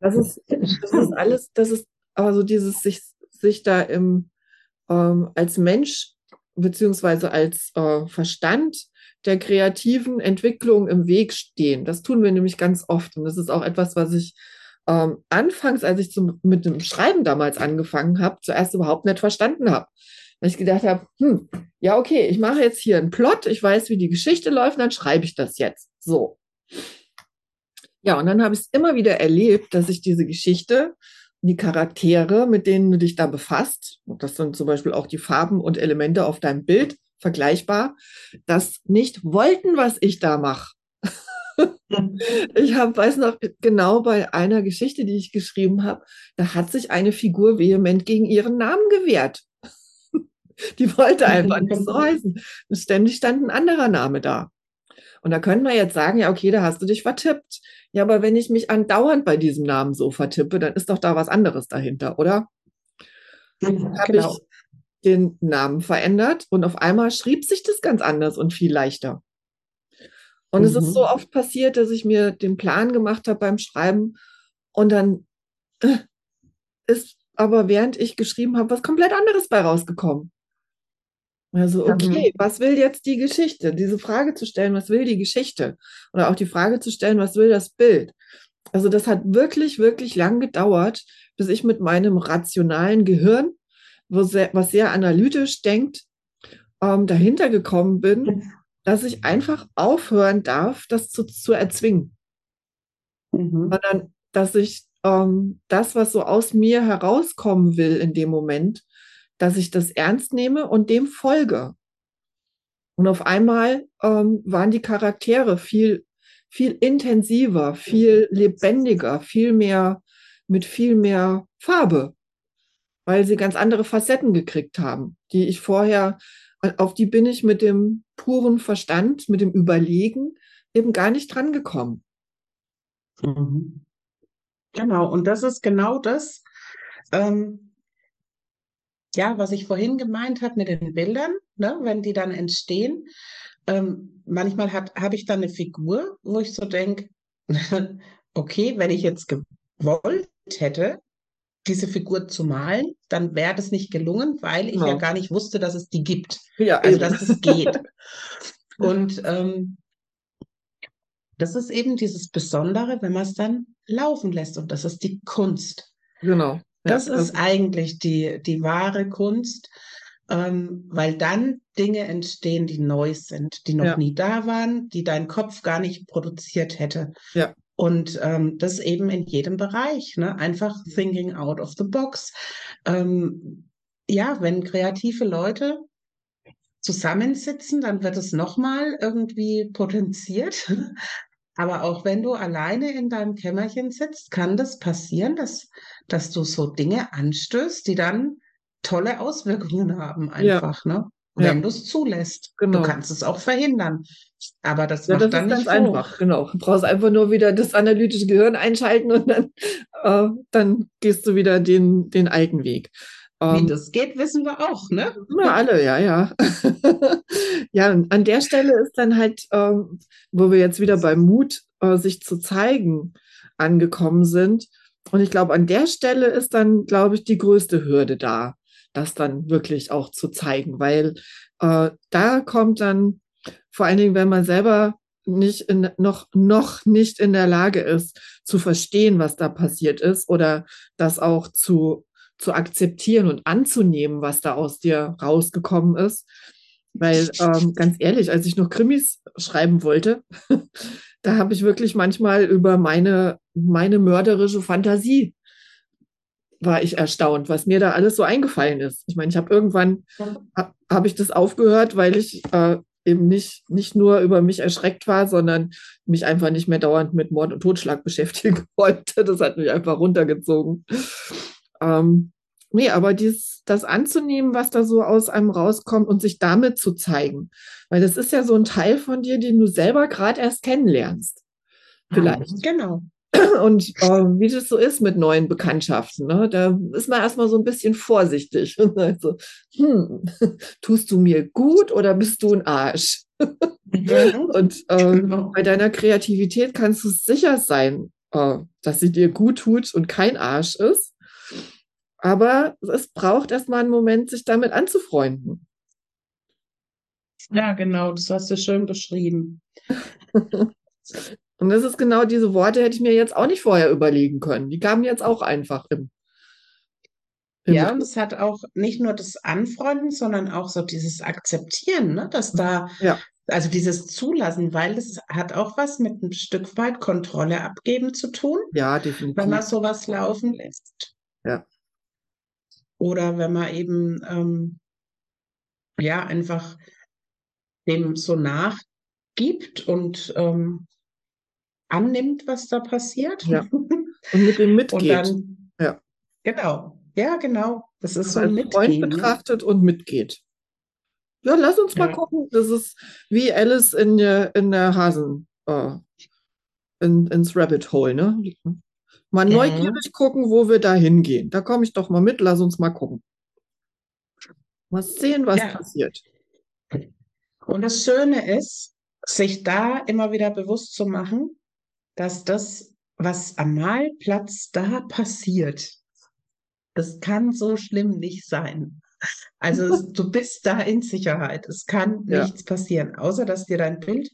Das ist, das ist alles, das ist also dieses sich, sich da im, ähm, als Mensch beziehungsweise als äh, Verstand der kreativen Entwicklung im Weg stehen. Das tun wir nämlich ganz oft. Und das ist auch etwas, was ich ähm, anfangs, als ich zum, mit dem Schreiben damals angefangen habe, zuerst überhaupt nicht verstanden habe. Weil ich gedacht habe, hm, ja, okay, ich mache jetzt hier einen Plot, ich weiß, wie die Geschichte läuft, dann schreibe ich das jetzt. So. Ja, und dann habe ich es immer wieder erlebt, dass ich diese Geschichte, die Charaktere, mit denen du dich da befasst, und das sind zum Beispiel auch die Farben und Elemente auf deinem Bild, vergleichbar, das nicht wollten, was ich da mache. ich habe, weiß noch genau bei einer Geschichte, die ich geschrieben habe, da hat sich eine Figur vehement gegen ihren Namen gewehrt. die wollte einfach nicht so heißen. Ständig stand ein anderer Name da. Und da könnte man jetzt sagen, ja, okay, da hast du dich vertippt. Ja, aber wenn ich mich andauernd bei diesem Namen so vertippe, dann ist doch da was anderes dahinter, oder? Mhm, genau. ich den Namen verändert und auf einmal schrieb sich das ganz anders und viel leichter. Und mhm. es ist so mhm. oft passiert, dass ich mir den Plan gemacht habe beim Schreiben und dann äh, ist aber während ich geschrieben habe, was komplett anderes bei rausgekommen. Also, okay, mhm. was will jetzt die Geschichte? Diese Frage zu stellen, was will die Geschichte? Oder auch die Frage zu stellen, was will das Bild? Also, das hat wirklich, wirklich lang gedauert, bis ich mit meinem rationalen Gehirn sehr, was sehr analytisch denkt, ähm, dahinter gekommen bin, dass ich einfach aufhören darf, das zu, zu erzwingen. Mhm. Sondern, dass ich ähm, das, was so aus mir herauskommen will in dem Moment, dass ich das ernst nehme und dem folge. Und auf einmal ähm, waren die Charaktere viel, viel intensiver, viel lebendiger, viel mehr, mit viel mehr Farbe weil sie ganz andere Facetten gekriegt haben, die ich vorher, auf die bin ich mit dem puren Verstand, mit dem Überlegen eben gar nicht drangekommen. Mhm. Genau, und das ist genau das, ähm, ja, was ich vorhin gemeint habe mit den Bildern, ne, wenn die dann entstehen. Ähm, manchmal habe ich dann eine Figur, wo ich so denke, okay, wenn ich jetzt gewollt hätte, diese Figur zu malen, dann wäre das nicht gelungen, weil ich ja. ja. gar nicht wusste, dass es die gibt. Ja, also, dass es geht. Und ähm, das ist eben dieses Besondere, wenn man es dann laufen lässt. Und das ist die Kunst. Genau. Ja, das, das ist eigentlich die, die wahre Kunst, ähm, weil dann Dinge entstehen, die neu sind, die noch ja. nie da waren, die dein Kopf gar nicht produziert hätte. Ja. Und ähm, das eben in jedem Bereich, ne? Einfach thinking out of the box. Ähm, ja, wenn kreative Leute zusammensitzen, dann wird es nochmal irgendwie potenziert. Aber auch wenn du alleine in deinem Kämmerchen sitzt, kann das passieren, dass, dass du so Dinge anstößt, die dann tolle Auswirkungen haben, einfach, ja. ne? Wenn ja. du es zulässt. Genau. Du kannst es auch verhindern. Aber das ja, macht das dann ist nicht hoch. einfach. Genau. Du brauchst einfach nur wieder das analytische Gehirn einschalten und dann, äh, dann gehst du wieder den, den alten Weg. Wie ähm, das geht, wissen wir auch, ne? Na, alle, ja, ja. ja, und an der Stelle ist dann halt, ähm, wo wir jetzt wieder beim Mut, äh, sich zu zeigen, angekommen sind. Und ich glaube, an der Stelle ist dann, glaube ich, die größte Hürde da, das dann wirklich auch zu zeigen, weil äh, da kommt dann vor allen Dingen, wenn man selber nicht in, noch, noch nicht in der Lage ist, zu verstehen, was da passiert ist oder das auch zu zu akzeptieren und anzunehmen, was da aus dir rausgekommen ist. Weil ähm, ganz ehrlich, als ich noch Krimis schreiben wollte, da habe ich wirklich manchmal über meine, meine mörderische Fantasie war ich erstaunt, was mir da alles so eingefallen ist. Ich meine, ich habe irgendwann ha, habe ich das aufgehört, weil ich äh, eben nicht, nicht nur über mich erschreckt war, sondern mich einfach nicht mehr dauernd mit Mord und Totschlag beschäftigen wollte. Das hat mich einfach runtergezogen. Ähm, nee, aber dies, das anzunehmen, was da so aus einem rauskommt und sich damit zu zeigen. Weil das ist ja so ein Teil von dir, den du selber gerade erst kennenlernst. Vielleicht. Mhm, genau. Und äh, wie das so ist mit neuen Bekanntschaften, ne? da ist man erstmal so ein bisschen vorsichtig und sagt so, hm, tust du mir gut oder bist du ein Arsch? Mhm. und äh, genau. bei deiner Kreativität kannst du sicher sein, äh, dass sie dir gut tut und kein Arsch ist. Aber es braucht erstmal einen Moment, sich damit anzufreunden. Ja, genau, das hast du schön beschrieben. Und das ist genau diese Worte, hätte ich mir jetzt auch nicht vorher überlegen können. Die kamen jetzt auch einfach im. im ja, und es hat auch nicht nur das Anfreunden, sondern auch so dieses Akzeptieren, ne? dass da, ja. also dieses Zulassen, weil das hat auch was mit ein Stück weit Kontrolle abgeben zu tun. Ja, definitiv. Wenn man sowas laufen lässt. Ja. Oder wenn man eben ähm, ja einfach dem so nachgibt und ähm, annimmt, was da passiert. Ja. Und mit dem mitgeht. Und dann, ja. Genau. Ja, genau. Das ist so ein Mitgehen. Freund ne? betrachtet und mitgeht. Ja, lass uns mal ja. gucken. Das ist wie Alice in der, in der Hasen, äh, in, ins Rabbit Hole, ne? Mal mhm. neugierig gucken, wo wir da hingehen. Da komme ich doch mal mit, lass uns mal gucken. Mal sehen, was ja. passiert. Und das Schöne ist, sich da immer wieder bewusst zu machen, dass das, was am Malplatz da passiert, das kann so schlimm nicht sein. Also du bist da in Sicherheit. Es kann ja. nichts passieren, außer dass dir dein Bild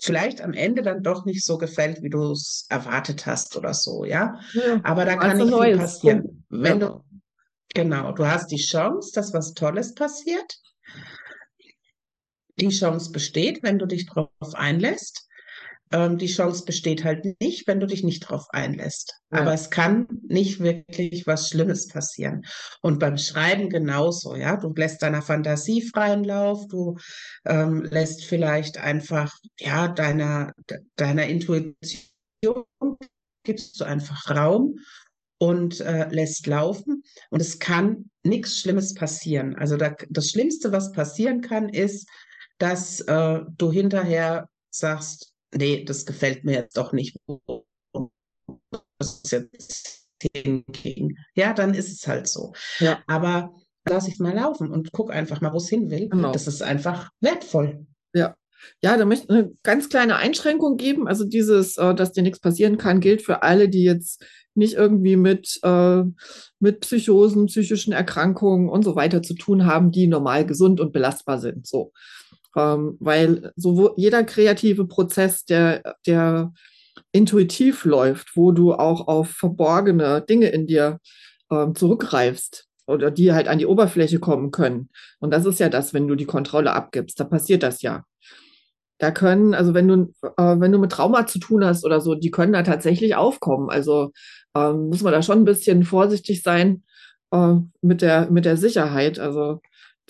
vielleicht am Ende dann doch nicht so gefällt, wie du es erwartet hast oder so, ja. ja Aber da kann nicht viel passieren. Wenn ja. du, genau, du hast die Chance, dass was Tolles passiert. Die Chance besteht, wenn du dich darauf einlässt. Ähm, die Chance besteht halt nicht, wenn du dich nicht darauf einlässt. Ja. Aber es kann nicht wirklich was Schlimmes passieren. Und beim Schreiben genauso, ja. Du lässt deiner Fantasie freien Lauf, du ähm, lässt vielleicht einfach, ja, deiner, deiner Intuition gibst du einfach Raum und äh, lässt laufen. Und es kann nichts Schlimmes passieren. Also da, das Schlimmste, was passieren kann, ist, dass äh, du hinterher sagst, nee, das gefällt mir jetzt doch nicht. Das ist jetzt hinging. Ja, dann ist es halt so. Ja. Aber lass ich mal laufen und guck einfach mal, wo es hin will. Genau. Das ist einfach wertvoll. Ja. Ja, da möchte ich eine ganz kleine Einschränkung geben. Also dieses, äh, dass dir nichts passieren kann, gilt für alle, die jetzt nicht irgendwie mit, äh, mit Psychosen, psychischen Erkrankungen und so weiter zu tun haben, die normal gesund und belastbar sind. So. Ähm, weil so jeder kreative Prozess, der, der intuitiv läuft, wo du auch auf verborgene Dinge in dir ähm, zurückgreifst oder die halt an die Oberfläche kommen können. Und das ist ja das, wenn du die Kontrolle abgibst, da passiert das ja. da können, also wenn du, äh, wenn du mit Trauma zu tun hast oder so, die können da tatsächlich aufkommen. Also ähm, muss man da schon ein bisschen vorsichtig sein äh, mit der, mit der Sicherheit. Also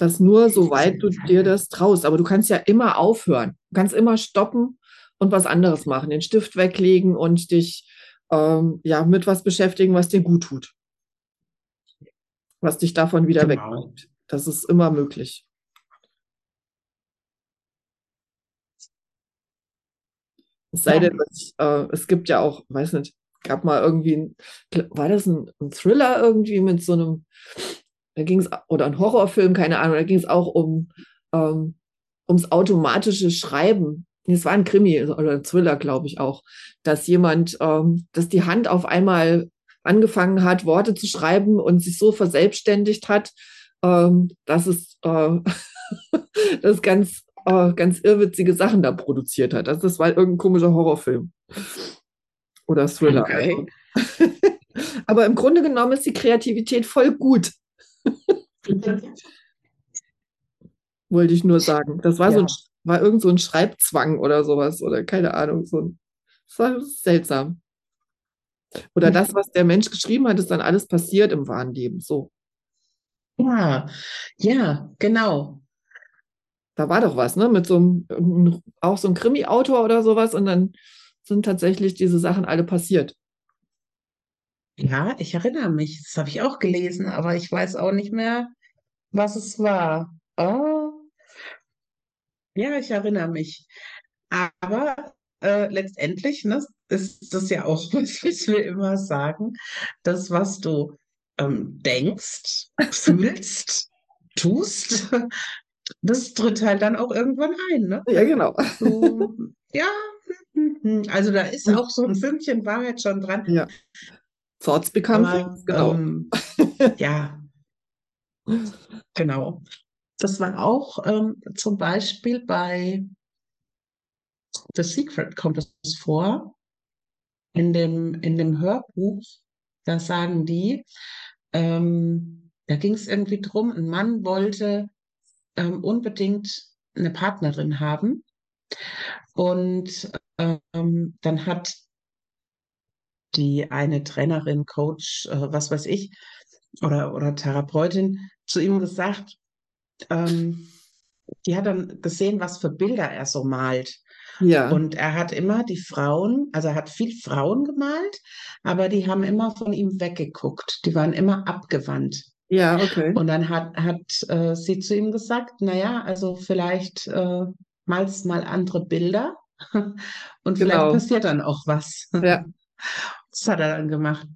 das nur, soweit du dir das traust. Aber du kannst ja immer aufhören. Du kannst immer stoppen und was anderes machen, den Stift weglegen und dich ähm, ja mit was beschäftigen, was dir gut tut. Was dich davon wieder genau. wegbringt. Das ist immer möglich. Es sei denn, dass, äh, es gibt ja auch, weiß nicht, gab mal irgendwie, ein, war das ein, ein Thriller irgendwie mit so einem, da ging es, oder ein Horrorfilm, keine Ahnung, da ging es auch um, ähm, ums automatische Schreiben. Es war ein Krimi oder ein Thriller, glaube ich auch, dass jemand, ähm, dass die Hand auf einmal angefangen hat, Worte zu schreiben und sich so verselbstständigt hat, ähm, dass es äh, das ganz äh, ganz irrwitzige Sachen da produziert hat. Also das war irgendein komischer Horrorfilm. Oder Thriller. Okay. Also. Aber im Grunde genommen ist die Kreativität voll gut. Wollte ich nur sagen. Das war ja. so ein, war irgend so ein Schreibzwang oder sowas oder keine Ahnung. So ein, das war seltsam. Oder das, was der Mensch geschrieben hat, ist dann alles passiert im wahren Leben. So. Ja, ja, genau da war doch was, ne? Mit so einem, auch so einem Krimi-Autor oder sowas und dann sind tatsächlich diese Sachen alle passiert. Ja, ich erinnere mich. Das habe ich auch gelesen, aber ich weiß auch nicht mehr, was es war. Oh. Ja, ich erinnere mich. Aber äh, letztendlich ne, ist das ja auch, was wir immer sagen, das, was du ähm, denkst, fühlst, tust, das tritt halt dann auch irgendwann ein, ne? Ja, genau. So, ja, also da ist auch so ein Fünkchen Wahrheit schon dran. Ja. Thoughts become Aber, things, genau. Ähm, ja, genau. Das war auch ähm, zum Beispiel bei The Secret kommt es vor. In dem, in dem Hörbuch, da sagen die, ähm, da ging es irgendwie drum, ein Mann wollte ähm, unbedingt eine Partnerin haben. Und ähm, dann hat die eine Trainerin, Coach, äh, was weiß ich, oder, oder Therapeutin zu ihm gesagt, ähm, die hat dann gesehen, was für Bilder er so malt. Ja. Und er hat immer die Frauen, also er hat viel Frauen gemalt, aber die haben immer von ihm weggeguckt. Die waren immer abgewandt. Ja, okay. Und dann hat, hat äh, sie zu ihm gesagt, naja, also vielleicht äh, malst mal andere Bilder und vielleicht genau. passiert dann auch was. Ja. Das hat er dann gemacht.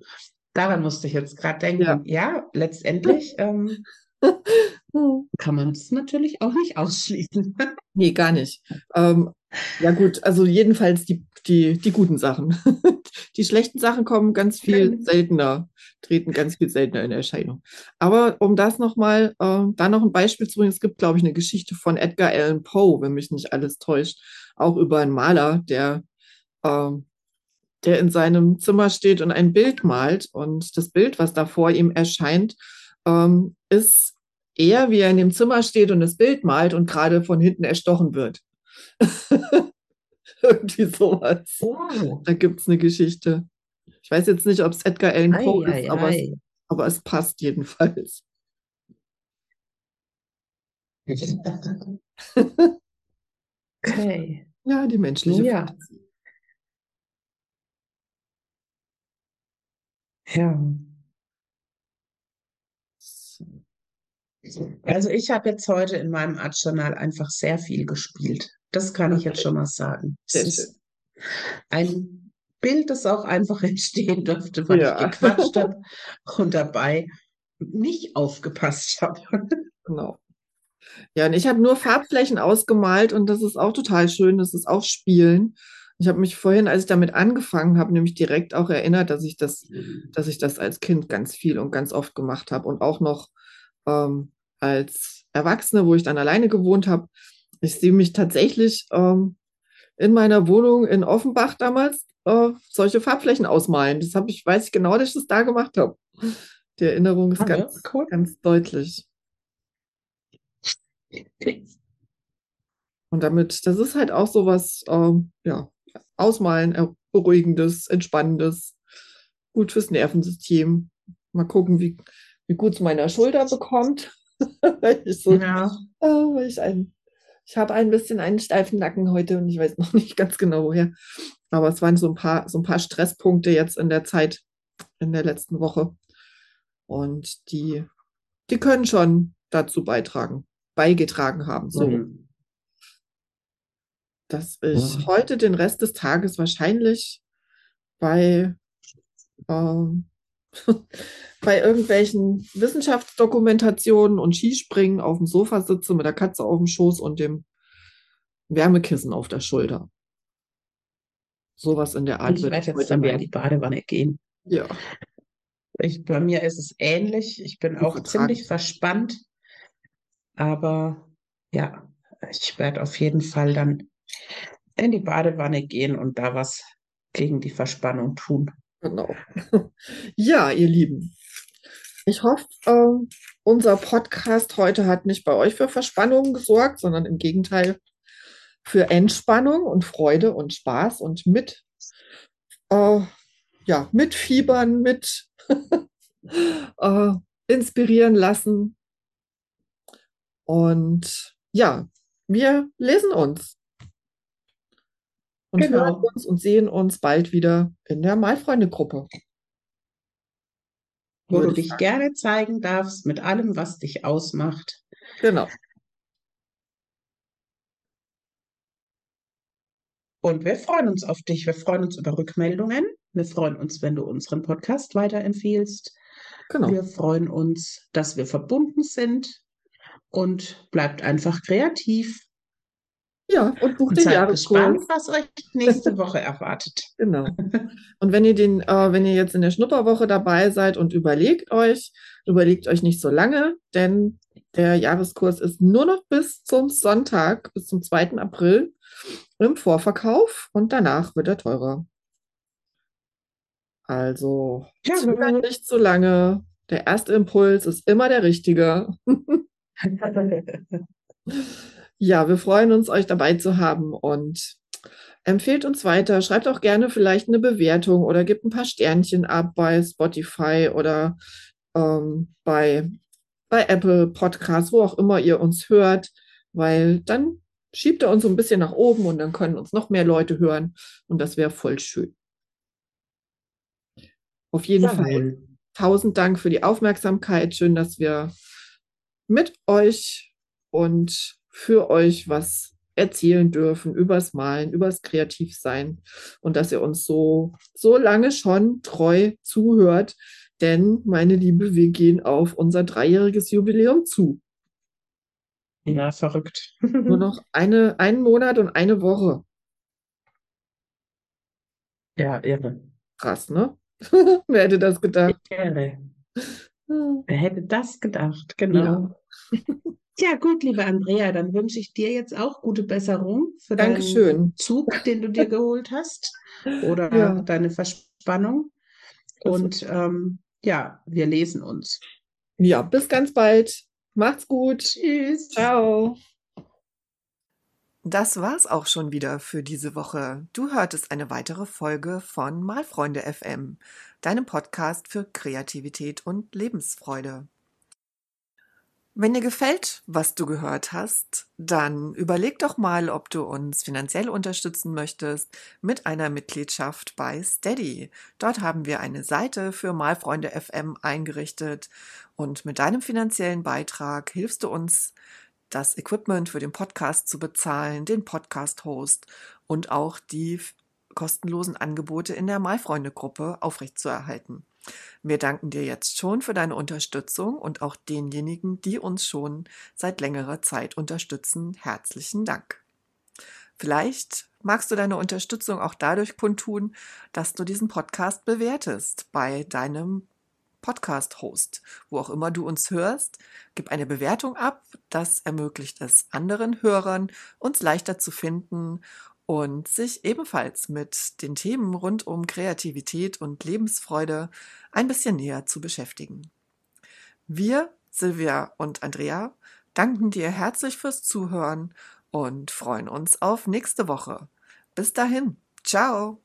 Daran musste ich jetzt gerade denken. Ja, ja letztendlich ähm, kann man es natürlich auch nicht ausschließen. nee, gar nicht. Ähm, ja gut, also jedenfalls die, die, die guten Sachen. Die schlechten Sachen kommen ganz viel seltener, treten ganz viel seltener in Erscheinung. Aber um das nochmal, äh, da noch ein Beispiel zu bringen, es gibt, glaube ich, eine Geschichte von Edgar Allan Poe, wenn mich nicht alles täuscht, auch über einen Maler, der, äh, der in seinem Zimmer steht und ein Bild malt. Und das Bild, was da vor ihm erscheint, ähm, ist er, wie er in dem Zimmer steht und das Bild malt und gerade von hinten erstochen wird. Irgendwie sowas. Oh. Da gibt es eine Geschichte. Ich weiß jetzt nicht, ob es Edgar Allan Poe ist, aber, Es, aber es passt jedenfalls. okay. Ja, die menschliche ja. Ja. Also ich habe jetzt heute in meinem Art-Journal einfach sehr viel gespielt. Das kann ich jetzt schon mal sagen. Es ist ein Bild, das auch einfach entstehen dürfte, weil ja. ich gequatscht habe und dabei nicht aufgepasst habe. Genau. Ja, und ich habe nur Farbflächen ausgemalt und das ist auch total schön. Das ist auch Spielen. Ich habe mich vorhin, als ich damit angefangen habe, nämlich direkt auch erinnert, dass ich das, dass ich das als Kind ganz viel und ganz oft gemacht habe und auch noch ähm, als Erwachsene, wo ich dann alleine gewohnt habe. Ich sehe mich tatsächlich ähm, in meiner Wohnung in Offenbach damals äh, solche Farbflächen ausmalen. Das habe ich, weiß ich genau, dass ich das da gemacht habe. Die Erinnerung ist ah, ganz, cool. ganz deutlich. Und damit, das ist halt auch so was, ähm, ja, Ausmalen, Beruhigendes, Entspannendes, gut fürs Nervensystem. Mal gucken, wie, wie gut es meiner Schulter bekommt. ich so, ja. oh, weil ich ein, ich habe ein bisschen einen steifen Nacken heute und ich weiß noch nicht ganz genau woher. Aber es waren so ein paar, so ein paar Stresspunkte jetzt in der Zeit, in der letzten Woche. Und die, die können schon dazu beitragen, beigetragen haben. So. Mhm. Dass ich ja. heute den Rest des Tages wahrscheinlich bei ähm, bei irgendwelchen Wissenschaftsdokumentationen und Skispringen auf dem Sofa sitze mit der Katze auf dem Schoß und dem Wärmekissen auf der Schulter. Sowas in der Art. Ich werde jetzt dann wieder in die Badewanne gehen. Ja. Ich, bei mir ist es ähnlich. Ich bin auch ziemlich verspannt. Aber ja, ich werde auf jeden Fall dann in die Badewanne gehen und da was gegen die Verspannung tun. Genau. Ja, ihr Lieben. Ich hoffe, äh, unser Podcast heute hat nicht bei euch für Verspannung gesorgt, sondern im Gegenteil für Entspannung und Freude und Spaß und mit, äh, ja, mitfiebern, mit äh, inspirieren lassen. Und ja, wir lesen uns und genau. hören uns und sehen uns bald wieder in der Malfreunde-Gruppe. Wo du dich sagen. gerne zeigen darfst mit allem, was dich ausmacht. Genau. Und wir freuen uns auf dich. Wir freuen uns über Rückmeldungen. Wir freuen uns, wenn du unseren Podcast weiterempfiehlst. Genau. Wir freuen uns, dass wir verbunden sind. Und bleibt einfach kreativ. Ja, und bucht den Jahreskurs. gespannt, was euch nächste Woche erwartet. Genau. Und wenn ihr den, äh, wenn ihr jetzt in der Schnupperwoche dabei seid und überlegt euch, überlegt euch nicht so lange, denn der Jahreskurs ist nur noch bis zum Sonntag, bis zum 2. April im Vorverkauf und danach wird er teurer. Also ja, nicht so lange. Der erste Impuls ist immer der richtige. Ja, wir freuen uns, euch dabei zu haben und empfehlt uns weiter. Schreibt auch gerne vielleicht eine Bewertung oder gebt ein paar Sternchen ab bei Spotify oder ähm, bei, bei Apple Podcasts, wo auch immer ihr uns hört, weil dann schiebt er uns so ein bisschen nach oben und dann können uns noch mehr Leute hören und das wäre voll schön. Auf jeden ja. Fall tausend Dank für die Aufmerksamkeit. Schön, dass wir mit euch und für euch was erzählen dürfen übers Malen, übers Kreativsein und dass ihr uns so, so lange schon treu zuhört. Denn, meine Liebe, wir gehen auf unser dreijähriges Jubiläum zu. Ja, verrückt. Nur noch eine, einen Monat und eine Woche. Ja, irre. Krass, ne? Wer hätte das gedacht? Irre. Wer hätte das gedacht? Genau. Ja. Ja, gut, liebe Andrea, dann wünsche ich dir jetzt auch gute Besserung für Dankeschön. deinen Zug, den du dir geholt hast oder ja. deine Verspannung. Und ähm, ja, wir lesen uns. Ja, bis ganz bald. Macht's gut. Tschüss. Ciao. Das war's auch schon wieder für diese Woche. Du hörtest eine weitere Folge von Malfreunde FM, deinem Podcast für Kreativität und Lebensfreude. Wenn dir gefällt, was du gehört hast, dann überleg doch mal, ob du uns finanziell unterstützen möchtest mit einer Mitgliedschaft bei Steady. Dort haben wir eine Seite für Malfreunde FM eingerichtet und mit deinem finanziellen Beitrag hilfst du uns, das Equipment für den Podcast zu bezahlen, den Podcast-Host und auch die kostenlosen Angebote in der Malfreunde-Gruppe aufrechtzuerhalten. Wir danken dir jetzt schon für deine Unterstützung und auch denjenigen, die uns schon seit längerer Zeit unterstützen. Herzlichen Dank. Vielleicht magst du deine Unterstützung auch dadurch kundtun, dass du diesen Podcast bewertest bei deinem Podcast-Host, wo auch immer du uns hörst. Gib eine Bewertung ab. Das ermöglicht es anderen Hörern, uns leichter zu finden und sich ebenfalls mit den Themen rund um Kreativität und Lebensfreude ein bisschen näher zu beschäftigen. Wir, Silvia und Andrea, danken dir herzlich fürs Zuhören und freuen uns auf nächste Woche. Bis dahin, ciao.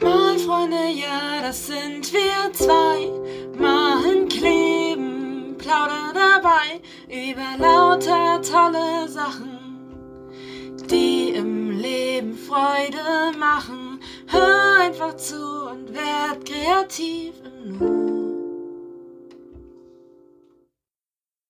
Mal Freunde, ja, das sind wir zwei, plaudern dabei über lauter tolle Sachen, die im Leben Freude machen. Hör einfach zu und werd kreativ im Nu.